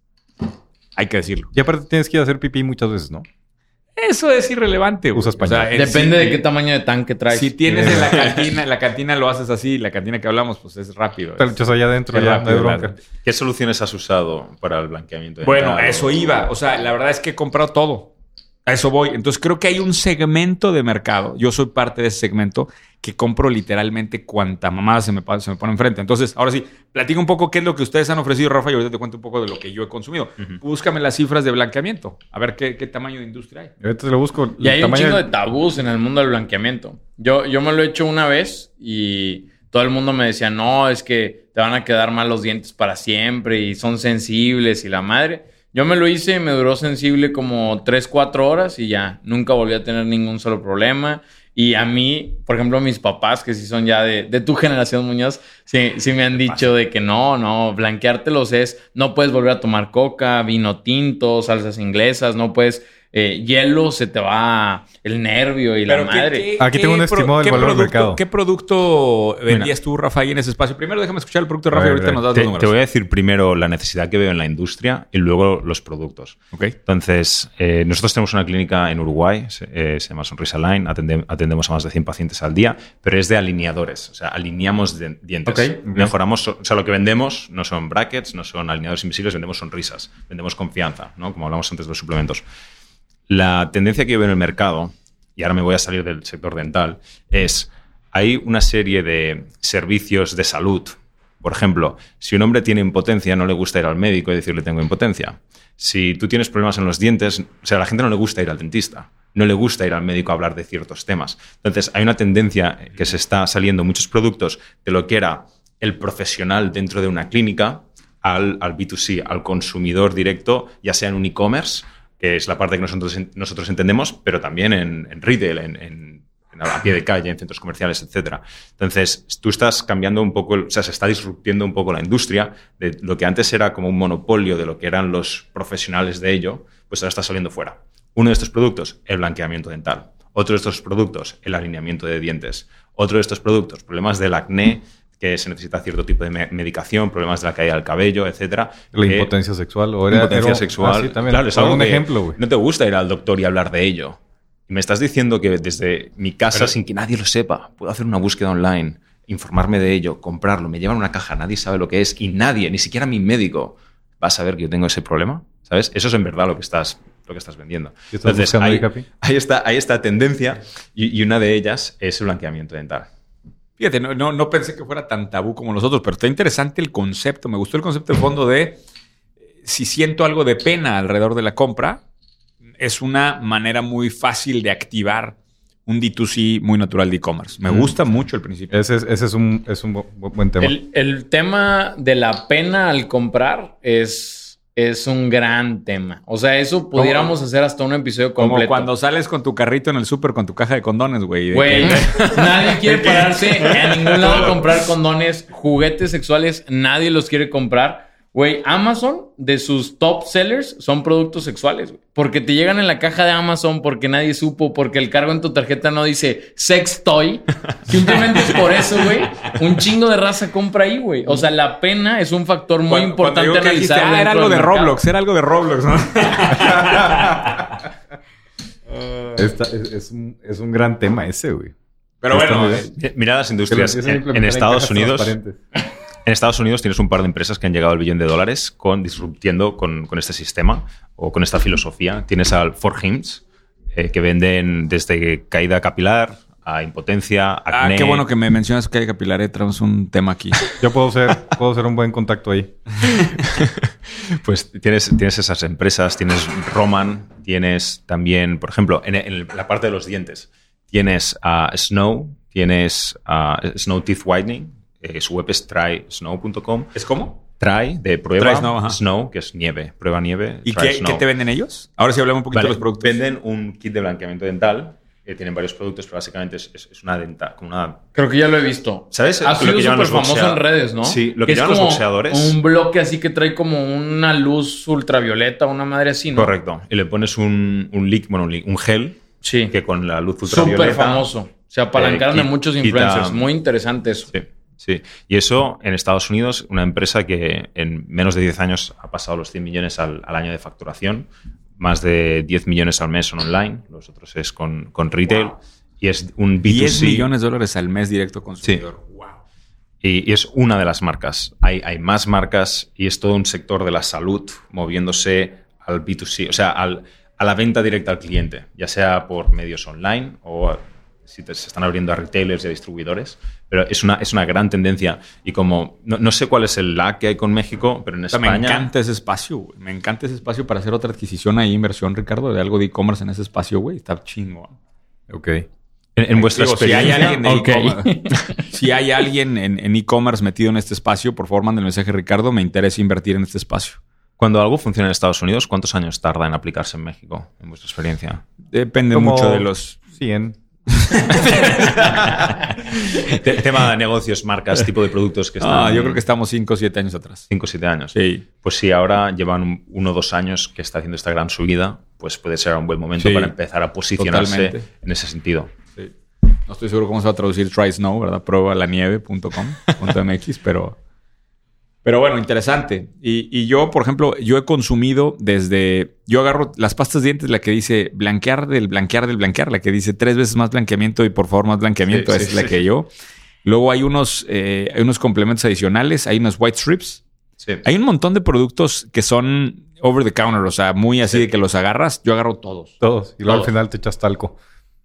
Hay que decirlo. Y aparte tienes que ir a hacer pipí muchas veces, ¿no? Eso es irrelevante. Usas pañal. Depende sí- de qué tamaño de tanque traes. Si tienes en la cantina, en la cantina lo haces así, la cantina que hablamos, pues es rápido. Te allá adentro, Es ya, no hay rápido, bronca. la- ¿Qué soluciones has usado para el blanqueamiento? Bueno, dental? a eso iba. O sea, la verdad es que he comprado todo. A eso voy. Entonces creo que hay un segmento de mercado. Yo soy parte de ese segmento que compro literalmente cuanta mamada se me, pa- se me pone enfrente. Entonces, ahora sí, platica un poco qué es lo que ustedes han ofrecido, Rafa, y ahorita te cuento un poco de lo que yo he consumido. Búscame las cifras de blanqueamiento. A ver qué, qué tamaño de industria hay. Ahorita te lo busco. Y hay un chingo de tabús en el mundo del blanqueamiento. Yo, yo me lo he hecho una vez y todo el mundo me decía, no, es que te van a quedar mal los dientes para siempre y son sensibles y la madre. Yo me lo hice y me duró sensible como 3, 4 horas y ya, nunca volví a tener ningún solo problema. Y a mí, por ejemplo, mis papás, que sí son ya de, de tu generación, Muñoz, sí, sí me han dicho de que no, no, blanqueártelos es, no puedes volver a tomar coca, vino tinto, salsas inglesas, no puedes, eh, hielo, se te va el nervio y la Pero ¿qué- madre. qué- Aquí tengo un pro- estimado del valor del producto- mercado. ¿Qué producto vendías tú, Rafa, ahí en ese espacio? Primero déjame escuchar el producto de Rafa y ahorita nos das Te, los te números. voy a decir primero la necesidad que veo en la industria y luego los productos. Entonces, eh, nosotros tenemos una clínica en Uruguay, se, eh, se llama Sonrisa Line, atende- atendemos a más de 100 pacientes al día, pero es de alineadores, o sea, alineamos de- dientes. Mejoramos, o sea, lo que vendemos no son brackets, no son alineadores invisibles, vendemos sonrisas, vendemos confianza, ¿no? Como hablamos antes de los suplementos. La tendencia que yo veo en el mercado, y ahora me voy a salir del sector dental, es hay una serie de servicios de salud. Por ejemplo, si un hombre tiene impotencia, no le gusta ir al médico y decirle tengo impotencia. Si tú tienes problemas en los dientes, o sea, a la gente no le gusta ir al dentista, no le gusta ir al médico a hablar de ciertos temas. Entonces, hay una tendencia que se está saliendo en muchos productos de lo que era el profesional dentro de una clínica al, al B2C, al consumidor directo, ya sea en un e-commerce, que es la parte que nosotros, nosotros entendemos, pero también en, retail, en, a pie de calle, en centros comerciales, etcétera. Entonces, tú estás cambiando un poco, o sea, se está disruptiendo un poco la industria de lo que antes era como un monopolio de lo que eran los profesionales de ello, pues ahora está saliendo fuera. Uno de estos productos, el blanqueamiento dental. Otro de estos productos, el alineamiento de dientes. Otro de estos productos, problemas del acné, que se necesita cierto tipo de me- medicación, problemas de la caída del cabello, etcétera. La que- impotencia sexual. O era, impotencia era- sexual. Ah, sí, también. Claro, es algo un que ejemplo, güey. No te gusta ir al doctor y hablar de ello. Y me estás diciendo que desde mi casa, Pero- sin que nadie lo sepa, puedo hacer una búsqueda online, informarme de ello, comprarlo, me llevan una caja, nadie sabe lo que es y nadie, ni siquiera mi médico, va a saber que yo tengo ese problema. ¿Sabes? Eso es en verdad lo que estás, lo que estás vendiendo. ¿Qué estás buscando ahí, ahí, Capi? ahí está, hay esta tendencia y, y una de ellas es el blanqueamiento dental. Fíjate, no, no, no pensé que fuera tan tabú como los otros, pero está interesante el concepto. Me gustó el concepto de fondo de eh, si siento algo de pena alrededor de la compra, es una manera muy fácil de activar un D2C muy natural de e-commerce. Me Mm. gusta mucho el principio. Ese es, ese es un, es un bu- bu- buen tema. El, el tema de la pena al comprar es, es un gran tema. O sea, eso pudiéramos hacer hasta un episodio Como completo. cuando sales con tu carrito en el súper con tu caja de condones, güey. Güey, nadie quiere pararse a ningún lado a comprar condones, juguetes sexuales, nadie los quiere comprar. Güey, Amazon, de sus top sellers, son productos sexuales. güey. Porque te llegan en la caja de Amazon, porque nadie supo, porque el cargo en tu tarjeta no dice sex toy. Simplemente es por eso, güey. Un chingo de raza compra ahí, güey. O sea, la pena es un factor muy Cuando- importante cuando digo que dijiste, analizar. ah, era algo de mercado. Roblox, era algo de Roblox, ¿no? Esta- es, es un, es un gran tema ese, güey. Pero bueno, eh, bien. Mira las industrias. En, Estados Unidos. En Estados Unidos tienes un par de empresas que han llegado al billón de dólares con disruptiendo con, con este sistema o con esta filosofía. Tienes al For Hims, eh, que venden desde caída capilar a impotencia, ah, acné. qué bueno que me mencionas hay capilar, eh, traemos un tema aquí. Yo puedo ser, puedo ser un buen contacto ahí. Pues tienes, tienes esas empresas, tienes Roman, tienes también, por ejemplo, en, en la parte de los dientes, tienes a Snow, tienes a Snow Teeth Whitening, eh, su web es trysnow.com. ¿Es cómo? Try, de prueba, Try Snow. Snow, que es nieve, prueba nieve. ¿Y qué, qué te venden ellos? Ahora sí hablamos un poquito Vale, de los productos. Venden un kit de blanqueamiento dental. que tienen varios productos, pero básicamente es, es- es una denta, como una Creo que ya lo he visto. ¿Sabes? Ha Lo sido que súper los famoso en redes, ¿no? Sí, lo que es llaman los como boxeadores. Un bloque así que trae como una luz ultravioleta, una madre así, ¿no? Correcto. Y le pones un, un líquido, bueno, un, lí- un gel Sí. que con la luz ultravioleta. Súper famoso. Se apalancaron eh, de qui- muchos quita- influencers. Muy interesante eso. Sí, sí. Y eso en Estados Unidos, una empresa que en menos de 10 años ha pasado los 100 millones al, al año de facturación, más de 10 millones al mes son online, los otros es con, con retail. Y es un B2C. 10 millones de dólares al mes directo consumidor. Wow. Y, y es una de las marcas. Hay, hay más marcas y es todo un sector de la salud moviéndose al B2C, o sea, al- a la venta directa al cliente, ya sea por medios online o si te- se están abriendo a retailers y a distribuidores. Pero es una, es una gran tendencia. Y como no, no sé cuál es el lag que hay con México, pero en O sea, me España. encanta ese espacio, güey. Me encanta ese espacio para hacer otra adquisición ahí, inversión, Ricardo, de algo de e-commerce en ese espacio, güey. Está chingón. Ok. En, en vuestra Digo, si hay experiencia. alguien de Ok. e-commerce- si hay alguien en e-commerce metido en este espacio, por favor, manden el mensaje, Ricardo. Me interesa invertir en este espacio. Cuando algo funciona en Estados Unidos, ¿cuántos años tarda en aplicarse en México, en vuestra experiencia? Depende Como mucho de los. 100. Te- tema de negocios, marcas, tipo de productos que están. Ah, yo creo que estamos 5 o 7 años atrás. 5 o 7 años. Sí. Pues si ahora llevan un- uno o dos años que está haciendo esta gran subida, pues puede ser un buen momento Sí, para empezar a posicionarse totalmente. en ese sentido. Sí. No estoy seguro cómo se va a traducir try snow, ¿verdad? Prueba la nieve.com.mx, pero. Pero bueno, interesante. Y, y yo, por ejemplo, yo he consumido desde. Yo agarro las pastas de dientes, la que dice blanquear del blanquear del blanquear, la que dice tres veces más blanqueamiento y por favor más blanqueamiento. Sí, esa sí, es la sí. que yo. Luego hay unos, eh, hay unos complementos adicionales, hay unos white strips. Sí. Hay un montón de productos que son over the counter, o sea, muy así Sí. de que los agarras. Yo agarro todos. Todos. Y luego Todos. al final te echas talco.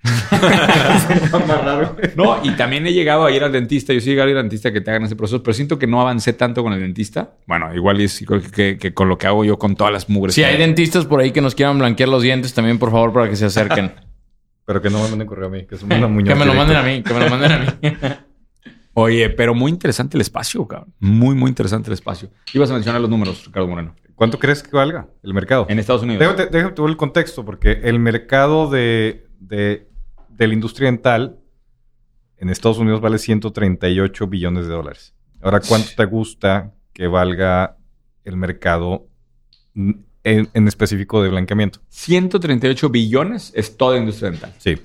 No, y también he llegado a ir al dentista. Yo sí he llegado a ir al dentista que te hagan ese proceso, pero siento que no avancé tanto con el dentista. Bueno, igual es igual que, que- que con lo que hago yo con todas las mugres. Si hay dentistas por ahí que nos quieran blanquear los dientes, también por favor para que se acerquen. Pero que no me manden correo a mí, que es una muñeca. que me lo manden a mí, que me lo manden a mí. Oye, pero muy interesante el espacio, cabrón. Muy, muy interesante el espacio. Ibas a mencionar los números, Ricardo Moreno. ¿Cuánto crees que valga el mercado? En Estados Unidos. Déjame, déjame el contexto, porque el mercado de, de, de la industria dental en Estados Unidos vale 138 billones de dólares. Ahora, ¿cuánto te gusta que valga el mercado en, en específico de blanqueamiento? 138 billones es toda industria dental. Sí.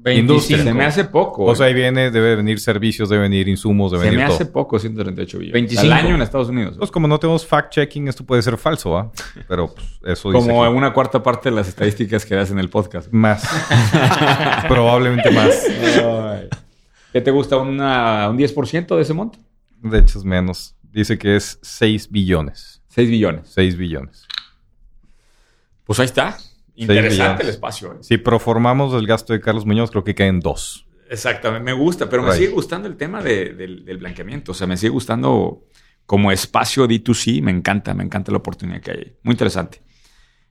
25. Se me hace poco. O sea, güey. ahí viene, debe venir servicios, debe venir insumos, debe se venir me todo. hace poco 138 billones. 25. Al año en Estados Unidos. Pues como no tenemos fact-checking, esto puede ser falso, ¿ah? Pero pues, eso dice Como aquí. una cuarta parte de las estadísticas que das en el podcast. Más. Probablemente más. ¿Qué te gusta? Una- ¿Un 10% de ese monto? De hecho, es menos. Dice que es 6 billones. 6 billones. 6 billones. Pues ahí está. Interesante el espacio. ¿eh? Si proformamos el gasto de Carlos Muñoz, creo que caen 2. Exactamente, me gusta, pero me sigue gustando el tema de- del, del blanqueamiento. O sea, me sigue gustando como espacio D2C. Me encanta, me encanta la oportunidad que hay. Muy interesante.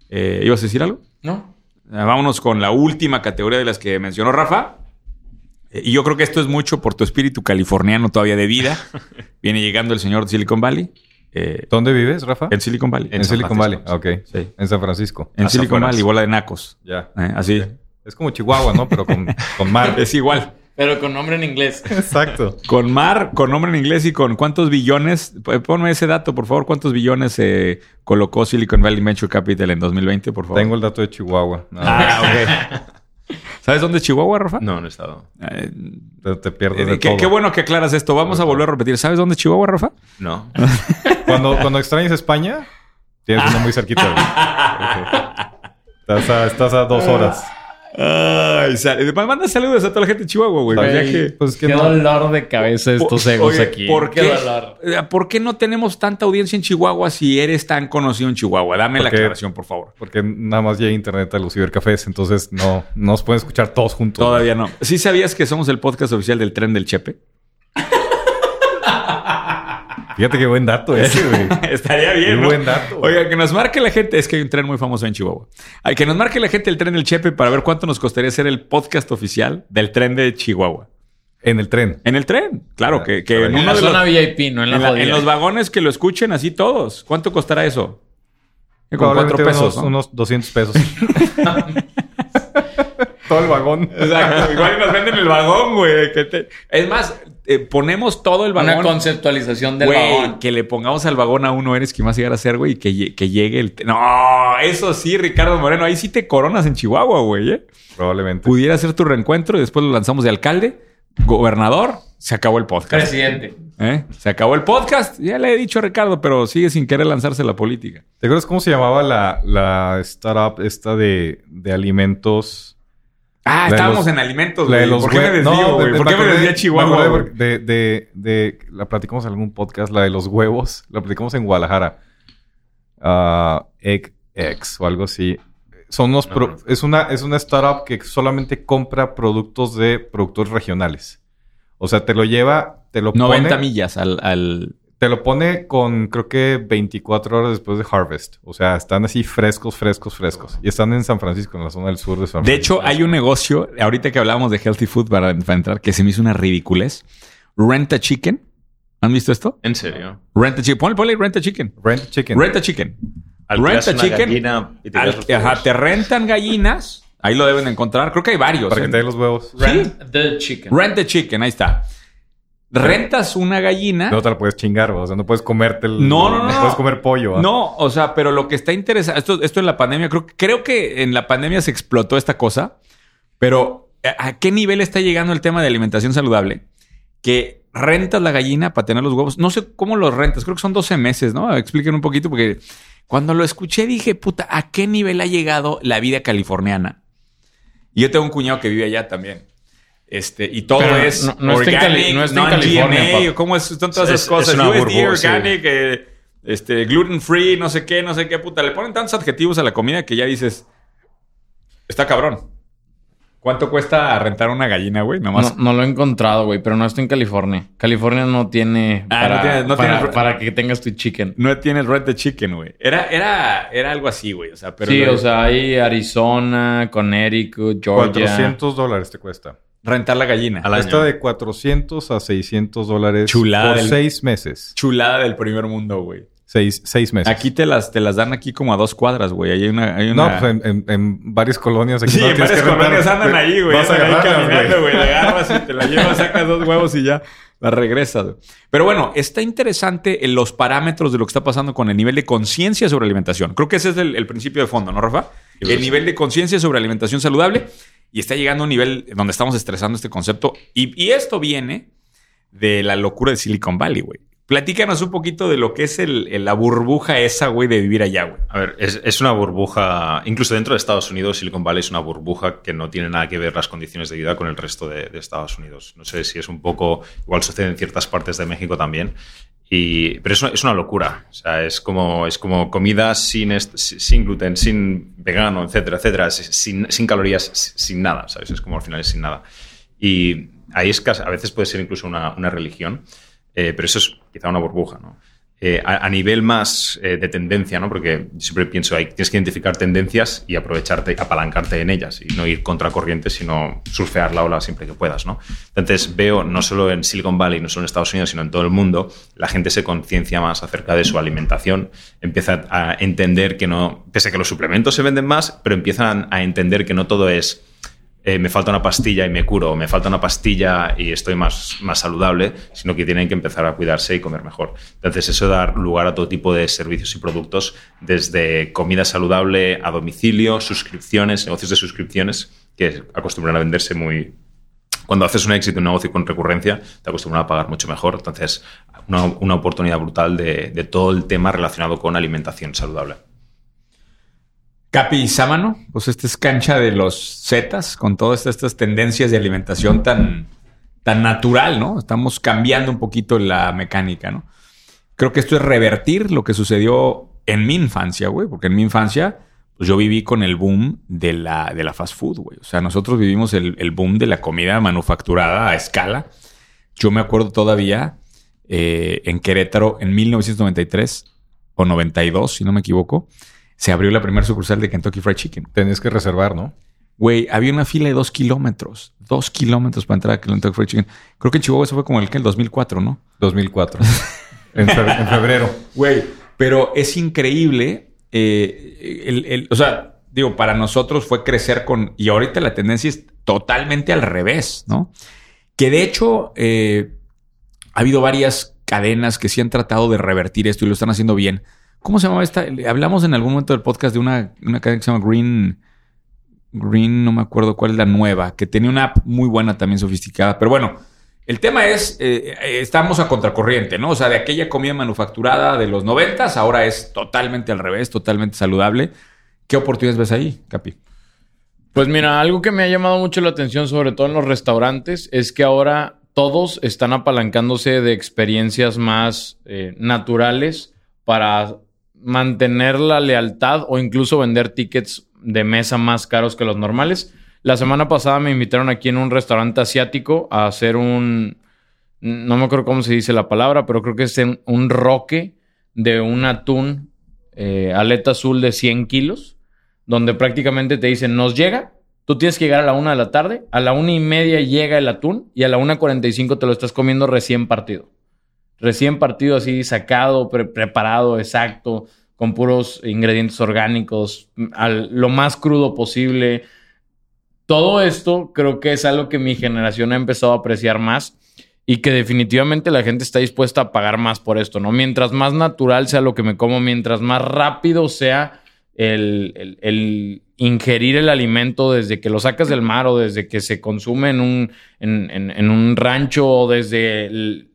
Eh, ¿Ibas a decir algo? ¿No? Eh, vámonos con la última categoría de las que mencionó Rafa. Eh, y yo creo que esto es mucho por tu espíritu californiano todavía de vida. Viene llegando el señor de Silicon Valley. Eh, ¿Dónde vives, Rafa? en Silicon Valley. En, Silicon Valley. Ok. Sí. En San Francisco. En Silicon. Valley, bola de nacos. Ya. Eh, así. Es como Chihuahua, ¿no? Pero con, con mar. Es igual. Pero con nombre en inglés. Exacto. Con mar, con nombre en inglés y con cuántos billones. Ponme ese dato, por favor. ¿Cuántos billones eh, colocó Silicon Valley Venture Capital en 2020, por favor? Tengo el dato de Chihuahua. Ah, ok. ¿Sabes dónde es Chihuahua, Rafa? No, no he estado. Eh, Te, te pierdes eh, de qué, todo. qué bueno que aclaras esto. Vamos a volver a repetir. ¿Sabes dónde es Chihuahua, Rafa? No. Cuando, cuando extrañas España, tienes uno muy cerquita. Estás, a, estás a dos horas. Ay, sal- manda saludos a toda la gente de Chihuahua, güey. Que- Pues que Qué no. dolor de cabeza estos Por- egos oye, aquí. ¿por Qué qué, dolor. eh, ¿Por qué no tenemos tanta audiencia en Chihuahua si eres tan conocido en Chihuahua? Dame la aclaración, por favor. Porque nada más llega internet a los cibercafés, entonces no, no nos pueden escuchar todos juntos. Todavía no. ¿Sí sabías que somos el podcast oficial del tren del Chepe? Fíjate qué buen dato ese, güey. Estaría bien, Qué ¿no? buen dato. Oiga, que nos marque la gente. Es que hay un tren muy famoso en Chihuahua. Hay que nos marque la gente el tren del Chepe para ver cuánto nos costaría ser el podcast oficial del tren de Chihuahua. En el tren. En el tren. Claro, que, que en En la de los, zona VIP, no en la en, la- en los vagones que lo escuchen así todos. ¿Cuánto costará eso? Con cuatro pesos, unos, ¿no? unos 200 pesos. Todo el vagón. Exacto. Igual nos venden el vagón, güey. que te- Es más, eh, ponemos todo el Una vagón. conceptualización del Güey, vagón. que le pongamos al vagón a uno eres que más llegar a ser, güey, y que, que llegue el... No, eso sí, Ricardo Moreno. Ahí sí te coronas en Chihuahua, güey, ¿eh? Probablemente. Pudiera ser tu reencuentro y después lo lanzamos de alcalde, gobernador, se acabó el podcast. Presidente. ¿Eh? Se acabó el podcast. Ya le he dicho a Ricardo, pero sigue sin querer lanzarse la política. ¿Te acuerdas cómo se llamaba la, la startup esta de, de alimentos? Ah, estábamos los- en alimentos, La de güey. ¿Por qué me desvío, No, güey? de- ¿Por qué me acordé- desvío a me Chihuahua, de, de, de- La platicamos en algún podcast, la de los huevos. La platicamos en Guadalajara. Ah, Egg X o algo así. Son unos No, pro- no. es, una, es una startup que solamente compra productos de productores regionales. O sea, te lo lleva, te lo 90 pone, millas al, al- te lo pone con creo que 24 horas después de Harvest. O sea, están así frescos, frescos, frescos. Y están en San Francisco, en la zona del sur de San De Francisco. hecho, hay un negocio, ahorita que hablábamos de healthy food para, para entrar, que se me hizo una ridiculez. Rent a chicken. ¿Han visto esto? ¿En serio? Rent a chicken. Ponle, ponle rent a chicken. Rent Chicken. Rent a chicken. Rent a chicken. gallina y te Al- ajá, te rentan gallinas. Ahí lo deben de encontrar. Creo que hay varios. Para ¿eh? que te den los huevos. Rent the chicken. Rent a chicken, ahí está. Rentas una gallina. No te la puedes chingar, o sea, no puedes comerte el... No, no, no, no. puedes comer pollo. No, o sea, pero lo que está interesante, esto, esto en la pandemia, creo, creo que en la pandemia se explotó esta cosa, pero ¿a a qué nivel está llegando el tema de alimentación saludable? Que rentas la gallina para tener los huevos. No sé cómo los rentas, creo que son 12 meses, ¿no? Expliquen un poquito, porque cuando lo escuché dije, puta, ¿a qué nivel ha llegado la vida californiana? Y yo tengo un cuñado que vive allá también. Este, y todo Pero es no- no está en no está en California, ¿Cómo es? Son todas Es- esas cosas. es una USDA, burbuja, sí. organic, eh, este, gluten free, no sé qué, no sé qué, puta. Le ponen tantos adjetivos a la comida que ya dices, está cabrón. ¿Cuánto cuesta rentar una gallina, güey? Nomás. No, no lo he encontrado, güey, pero no estoy en California. California no tiene Ah, para, no tiene- no para, tiene- para que tengas tu chicken. No tiene el red de chicken, güey. Era, era, era algo así, güey. O sea, pero sí, lo- o sea, hay Arizona, Connecticut, Georgia. 400 dólares te cuesta. Rentar la gallina. Al año. De 400 a 600 dólares Chulada por del- seis meses. Chulada del primer mundo, güey. Seis, seis meses. Aquí te las, te las dan aquí como a dos cuadras, güey. Ahí hay una... Hay No, una... pues en, en- en varias colonias aquí Sí, no en tienes varias que rentar. colonias andan ahí, güey. Vas a Andan ahí agarrarlas, caminando, güey. güey. La agarras y te la llevas, sacas dos huevos y ya la regresas. güey. Pero bueno, está interesante en los parámetros de lo que está pasando con el nivel de conciencia sobre alimentación. Creo que ese es el, el principio de fondo, ¿no, Rafa? El nivel de conciencia sobre alimentación saludable y está llegando a un nivel donde estamos estresando este concepto. Y, esto viene de la locura de Silicon Valley, güey. Platícanos un poquito de lo que es la burbuja esa, güey, de vivir allá, güey. A ver, es, una burbuja, incluso dentro de Estados Unidos, Silicon Valley es una burbuja que no tiene nada que ver las condiciones de vida con el resto de Estados Unidos. No sé si es un poco, igual sucede en ciertas partes de México también, y, pero es una, es una locura. O sea, es como, es como comida sin, sin gluten, sin vegano, etcétera, etcétera, sin, sin calorías, sin nada, ¿sabes? Es como al final es sin nada. Y ahí es casi- a veces puede ser incluso una, una religión, eh, pero eso es quizá una burbuja, ¿no? Eh, a, nivel más eh, de tendencia, ¿no? Porque siempre pienso, hay, tienes que identificar tendencias y aprovecharte, apalancarte en ellas y no ir contra corriente, sino surfear la ola siempre que puedas, ¿no? Entonces veo, no solo en Silicon Valley, no solo en Estados Unidos, sino en todo el mundo, la gente se conciencia más acerca de su alimentación, empieza a entender que no, pese a que los suplementos se venden más, pero empiezan a entender que no todo es eh, me falta una pastilla y me curo, me falta una pastilla y estoy más, más saludable, sino que tienen que empezar a cuidarse y comer mejor. Entonces, eso da lugar a todo tipo de servicios y productos, desde comida saludable a domicilio, suscripciones, negocios de suscripciones, que acostumbran a venderse muy, cuando haces un éxito en un negocio con recurrencia, te acostumbran a pagar mucho mejor. Entonces, una, una oportunidad brutal de, de todo el tema relacionado con alimentación saludable. Capi Sámano, pues esta es cancha de los Zetas, con todas estas tendencias de alimentación tan, tan natural, ¿no? Estamos cambiando un poquito la mecánica, ¿no? Creo que esto es revertir lo que sucedió en mi infancia, güey, porque en mi infancia, pues yo viví con el boom de la, de la fast food, güey. O sea, nosotros vivimos el, el boom de la comida manufacturada a escala. Yo me acuerdo todavía eh, en Querétaro, en 1993 o 92, si no me equivoco, se abrió la primera sucursal de Kentucky Fried Chicken. Tenías que reservar, ¿no? Güey, había una fila de dos kilómetros. Dos kilómetros para entrar a Kentucky Fried Chicken. Creo que en Chihuahua eso fue como el que el 2004, ¿no? 2004. en, fe- en febrero. Güey, pero es increíble. eh, el- el- o sea, digo, para nosotros fue crecer con. Y ahorita la tendencia es totalmente al revés, ¿no? Que de hecho, eh, ha habido varias cadenas que sí han tratado de revertir esto y lo están haciendo bien. ¿Cómo se llamaba esta? Hablamos en algún momento del podcast de una, una cadena que se llama Green. Green, no me acuerdo cuál es la nueva, que tenía una app muy buena también sofisticada. Pero bueno, el tema es, eh, eh, estamos a contracorriente, ¿no? O sea, de aquella comida manufacturada de los noventas, ahora es totalmente al revés, totalmente saludable. ¿Qué oportunidades ves ahí, Capi? Pues mira, algo que me ha llamado mucho la atención, sobre todo en los restaurantes, es que ahora todos están apalancándose de experiencias más eh, naturales para mantener la lealtad o incluso vender tickets de mesa más caros que los normales. La semana pasada me invitaron aquí en un restaurante asiático a hacer un, no me acuerdo cómo se dice la palabra, pero creo que es un roque de un atún eh, aleta azul de 100 kilos donde prácticamente te dicen, nos llega, tú tienes que llegar a la una de la tarde, a la una y media llega el atún y a la una cuarenta y cinco te lo estás comiendo recién partido. Recién partido así, sacado, pre- preparado, exacto, con puros ingredientes orgánicos, al- lo más crudo posible. Todo esto creo que es algo que mi generación ha empezado a apreciar más y que definitivamente la gente está dispuesta a pagar más por esto, ¿no? Mientras más natural sea lo que me como, mientras más rápido sea el, el- el ingerir el alimento desde que lo sacas del mar o desde que se consume en un, en, en- en un rancho o desde el-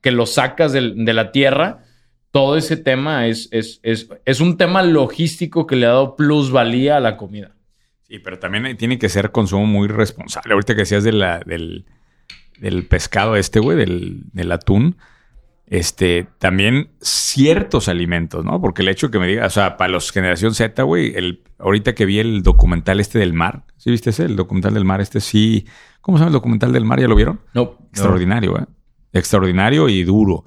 que lo sacas del- de la tierra, todo ese tema es, es, es, es un tema logístico que le ha dado plusvalía a la comida. Sí, pero también tiene que ser consumo muy responsable. Ahorita que decías de la, del, del pescado este, güey, del, del atún, este, también ciertos alimentos, ¿no? Porque el hecho que me diga, o sea, para los generación Z, güey, el, ahorita que vi el documental este del mar, ¿sí viste ese? El documental del mar, este sí. ¿Cómo se llama el documental del mar? ¿Ya lo vieron? No. Extraordinario, ¿eh? Extraordinario y duro.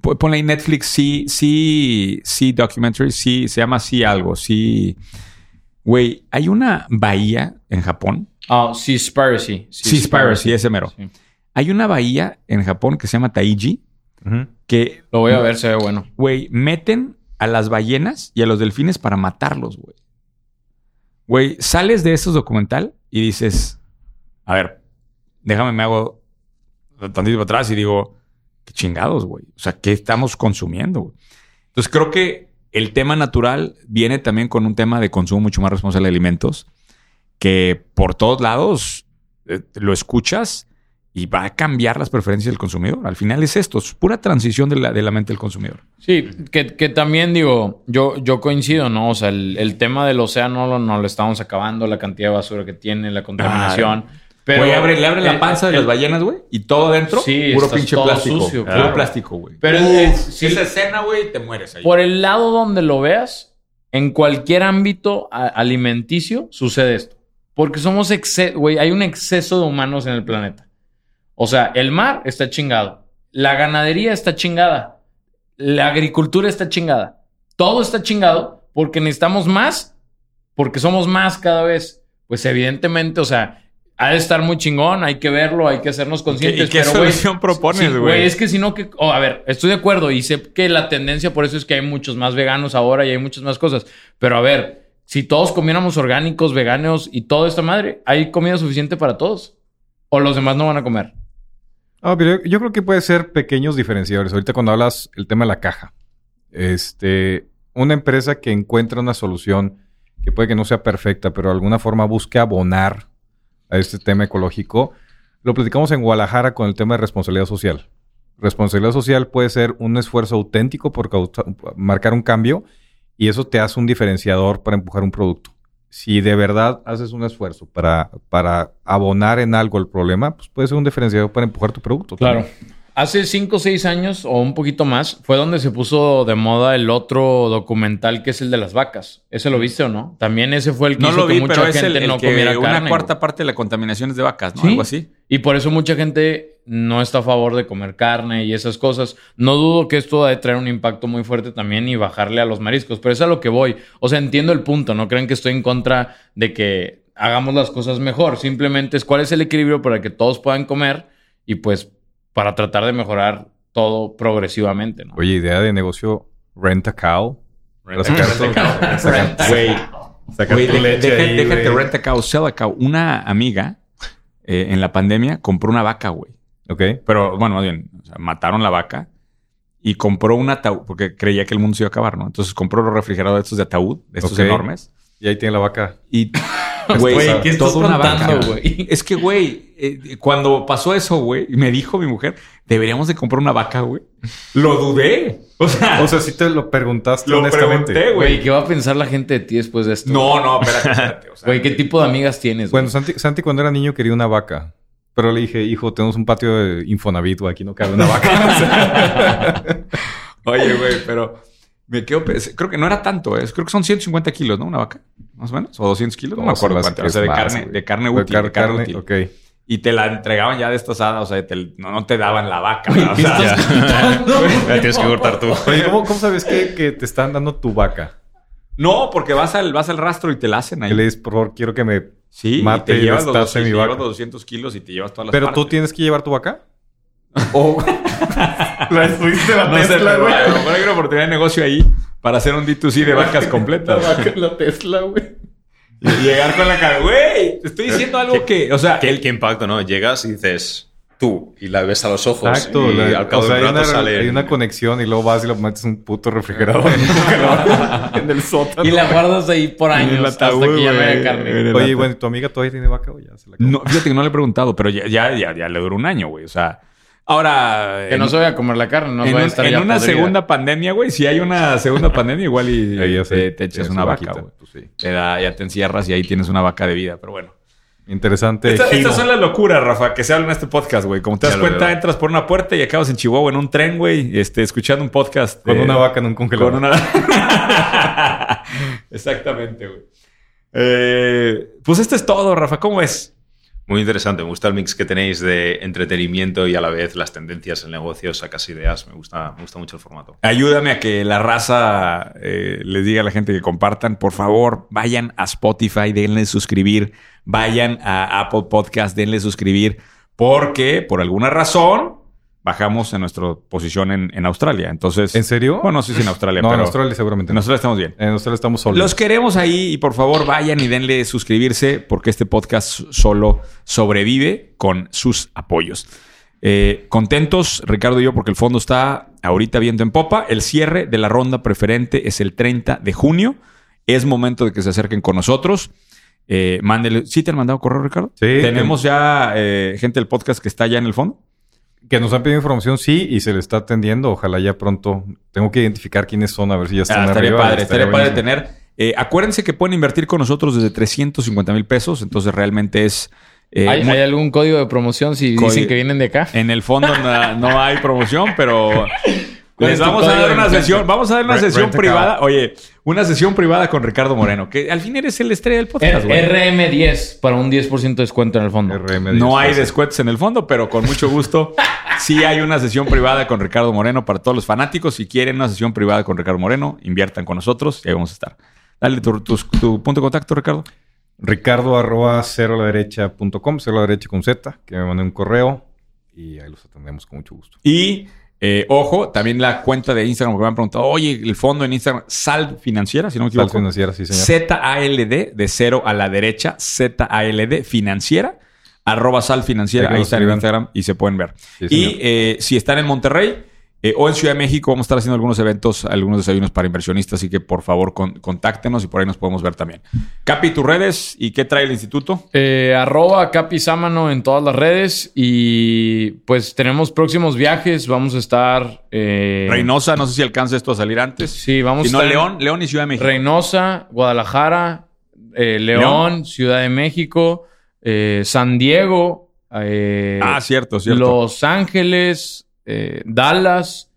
Po- Ponle ahí Netflix, sí, sí, sí, documentary, sí, se llama sí algo, sí. Güey, hay una bahía en Japón. Ah, Seaspiracy. Seaspiracy, ese mero. Sí. Hay una bahía en Japón que se llama Taiji, que, Lo voy a ver, se ve bueno. güey, meten a las ballenas y a los delfines para matarlos, güey. Güey, sales de esos documental y dices, a ver, déjame, me hago tantito atrás y digo, qué chingados, güey. O sea, ¿qué estamos consumiendo, güey? Entonces creo que el tema natural viene también con un tema de consumo mucho más responsable de alimentos, que por todos lados eh, lo escuchas y va a cambiar las preferencias del consumidor. Al final es esto, es pura transición de la, de la mente del consumidor. Sí, que, que también digo, yo, yo coincido, ¿no? O sea, el, el tema del océano lo, no lo estamos acabando, la cantidad de basura que tiene, la contaminación. Pero Güey, abre- le abre la el- panza de el- las ballenas, güey, y todo dentro, Sí, puro pinche todo plástico. sucio, puro claro. plástico, güey. Pero Uf, es- si esa escena, güey, te mueres ahí. Por el lado donde lo veas, en cualquier ámbito alimenticio sucede esto. Porque somos exceso, güey, hay un exceso de humanos en el planeta. O sea, el mar está chingado. La ganadería está chingada. La agricultura está chingada. Todo está chingado porque necesitamos más, porque somos más cada vez. Pues evidentemente, o sea, ha de estar muy chingón, hay que verlo, hay que hacernos conscientes. ¿Y qué pero, solución propones, Sí, güey? es que si no, que. oh, a ver, estoy de acuerdo y sé que la tendencia por eso es que hay muchos más veganos ahora y hay muchas más cosas. Pero a ver, si todos comiéramos orgánicos, veganos y toda esta madre, ¿hay comida suficiente para todos? ¿O los demás no van a comer? Ah, pero yo, yo creo que puede ser pequeños diferenciadores. Ahorita cuando hablas el tema de la caja, este, una empresa que encuentra una solución que puede que no sea perfecta, pero de alguna forma busque abonar a este tema ecológico, lo platicamos en Guadalajara con el tema de responsabilidad social. Responsabilidad social puede ser un esfuerzo auténtico por marcar un cambio y eso te hace un diferenciador para empujar un producto. Si de verdad haces un esfuerzo para, para abonar en algo el problema, pues puede ser un diferenciador para empujar tu producto. Claro. Hace 5 o 6 años o un poquito más fue donde se puso de moda el otro documental que es el de las vacas. ¿Ese lo viste o no? También ese fue el que No hizo lo que vi, mucha pero es gente el, el no que comiera una carne, cuarta güey. parte de la contaminación es de vacas, ¿no? Sí. Algo así. Y por eso mucha gente no está a favor de comer carne y esas cosas. No dudo que esto ha de traer un impacto muy fuerte también y bajarle a los mariscos, pero es a lo que voy. O sea, entiendo el punto, no creen que estoy en contra de que hagamos las cosas mejor. Simplemente es cuál es el equilibrio para que todos puedan comer y pues para tratar de mejorar todo progresivamente, ¿no? Oye, idea de negocio rent a cow. Rent a sacar cow. Güey, déjate rent a cow, sell a cow. Una amiga eh, en la pandemia compró una vaca, güey. Ok. Pero bueno, más bien, o sea, mataron la vaca y compró un ataúd porque creía que el mundo se iba a acabar, ¿no? Entonces compró los refrigeradores estos de ataúd, estos enormes. Y ahí tiene la vaca. Y, güey, Güey, ¿qué estás toda una contando, vaca. güey? Es que, güey, eh, cuando pasó eso, güey, me dijo mi mujer, deberíamos de comprar una vaca, güey. Lo dudé. O sea, O sea, si te lo preguntaste lo honestamente. pregunté, Güey, güey. ¿qué va a pensar la gente de ti después de esto? No, no, espérate, espérate. O sea, Güey, ¿qué tipo de amigas tienes? güey? Bueno, Santi, Santi cuando era niño quería una vaca. Pero le dije, hijo, tenemos un patio de Infonavit, güey, aquí no cabe una vaca. Oye, güey, pero me quedo... Creo que no era tanto, ¿eh? Creo que son 150 kilos, ¿no? Una vaca, más o menos. O 200 kilos, no, me acuerdo cuánto. O sea, de más, carne, de carne De útil. car- de carne, carne, útil. ok. Y te la entregaban ya destazada, o sea, te- no, no te daban la vaca. o ¿Qué sea, La tienes que cortar tú. Oye, ¿cómo, cómo sabes que, que te están dando tu vaca? No, porque vas al, vas al rastro y te la hacen ahí. Le dices, por favor, quiero que me... Sí, Mate y te y llevas, los, y mi te vaca. llevas los 200 kilos y te llevas todas las Pero tú partes. tienes que llevar tu vaca. O- La subiste a no sé, pero a lo mejor hay una oportunidad de negocio ahí para hacer un D2C de vacas completas. la Tesla, güey. Y llegar con la cara, güey, te estoy diciendo algo que, o sea, ¿Qué, qué impacto, no? Llegas y dices tú y la ves a los ojos Exacto. y la- al cabo o sea, de un hay, rato una, sale... hay una conexión y luego vas y lo metes en un puto refrigerador. en en el sótano. Y la guardas ahí por En el años hasta ataúd, que ya no haya güey. carne. En Oye, bueno, ¿tu amiga todavía tiene vaca o ya se la acabó? no, fíjate que no le he preguntado, pero ya, ya, ya, ya le duró un año, güey. O sea, ahora. Que en- no se vaya a comer la carne, no en, vaya a estar en ya una podrida. segunda pandemia, güey, si hay una segunda pandemia, igual y sé, te, te echas una vaca, güey. pues sí. Te da, ya te encierras y ahí tienes una vaca de vida, pero bueno. Interesante. Esta- estas son las locuras, Rafa, que se hablan en este podcast, güey. Como te das cuenta, veo. entras por una puerta y acabas en Chihuahua en un tren, güey, este, escuchando un podcast. Con eh, una vaca en un congelador. Con una... Exactamente, güey. Eh, pues esto es todo, Rafa. ¿Cómo es? Muy interesante. Me gusta el mix que tenéis de entretenimiento y a la vez las tendencias en negocios, sacas ideas. Me gusta, me gusta mucho el formato. Ayúdame a que la raza eh, les diga a la gente que compartan. Por favor, vayan a Spotify, denle suscribir. Vayan a Apple Podcast, denle suscribir. Porque por alguna razón bajamos en nuestra posición en, en Australia. Entonces, ¿En serio? Bueno, no sé si en Australia, no, pero en Australia seguramente en no. Australia estamos bien. En Australia estamos solos. Los queremos ahí y por favor vayan y denle suscribirse porque este podcast solo sobrevive con sus apoyos. Eh, contentos, Ricardo y yo, porque el fondo está ahorita viento en popa. El cierre de la ronda preferente es el 30 de junio. Es momento de que se acerquen con nosotros. Eh, mándele. ¿Sí te han mandado correo, Ricardo? Sí. Tenemos ya eh, gente del podcast que está ya en el fondo. Que nos han pedido información, sí, y se le está atendiendo. Ojalá ya pronto. Tengo que identificar quiénes son, a ver si ya están Ah, estaría arriba. padre, estaría padre buenísimo. tener. Eh, acuérdense que pueden invertir con nosotros desde 350 mil pesos, entonces realmente es... eh, ¿Hay, muy- hay algún código de promoción si Código- dicen que vienen de acá? En el fondo no, no hay promoción, pero ¿Cuál les vamos a dar una sesión, vamos a dar una sesión privada. Oye, una sesión privada con Ricardo Moreno, que al fin eres el estrella del podcast, güey. RM10 para un 10% de descuento en el fondo. RM10, No hay descuentos en el fondo, pero con mucho gusto. Sí hay una sesión privada con Ricardo Moreno para todos los fanáticos. Si quieren una sesión privada con Ricardo Moreno, inviertan con nosotros y ahí vamos a estar. Dale tu, tu- tu punto de contacto, Ricardo. Ricardo arroba cero a la derecha punto com, cero a la derecha con Z, que me mande un correo y ahí los atendemos con mucho gusto. Y eh, ojo, también la cuenta de Instagram que me han preguntado, oye, el fondo en Instagram, Sal Financiera, si no me Sal equivoco. financiera, sí, señor. Z-A-L-D, de cero a la derecha, Z-A-L-D, financiera, arroba sal financiera, Ahí está en. Instagram y se pueden ver. Sí, y eh, si están en Monterrey eh, o en Ciudad de México, vamos a estar haciendo algunos eventos, algunos desayunos para inversionistas, así que por favor con- contáctenos y por ahí nos podemos ver también. Capi, tus redes y qué trae el instituto. Eh, arroba Capizámano en todas las redes y pues tenemos próximos viajes. Vamos a estar... eh, Reynosa, no sé si alcanza esto a salir antes. Sí, vamos Si a no, estar en León, León y Ciudad de México. Reynosa, Guadalajara, eh, León, León. Ciudad de México, San Diego, ah, cierto, cierto. Los Ángeles, eh, Dallas.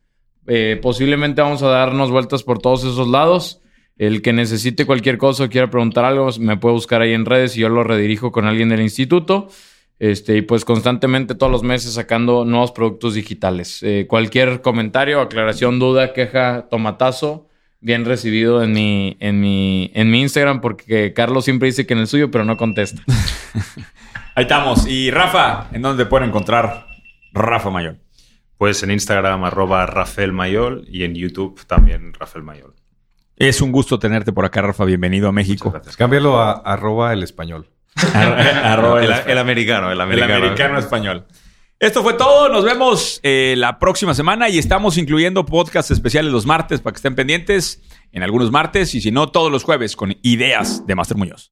Eh, posiblemente vamos a darnos vueltas por todos esos lados. El que necesite cualquier cosa o quiera preguntar algo, me puede buscar ahí en redes y yo lo redirijo con alguien del instituto. Este, y pues constantemente todos los meses sacando nuevos productos digitales. Eh, cualquier comentario, aclaración, duda, queja, tomatazo, bien recibido en mi, en mi, en mi Instagram, porque Carlos siempre dice que en el suyo, pero no contesta. Ahí estamos. Y Rafa, ¿en dónde pueden encontrar Rafa Mayor? Pues en Instagram, arroba Rafael Mayol y en YouTube también Rafael Mayol. Es un gusto tenerte por acá, Rafa. Bienvenido a México. Muchas gracias. Cámbialo a arroba el español. Arroba el, el- el americano, el El americano. americano español. Esto fue todo. Nos vemos eh, la próxima semana y estamos incluyendo podcasts especiales los martes para que estén pendientes en algunos martes y si no, todos los jueves con ideas de Master Muñoz.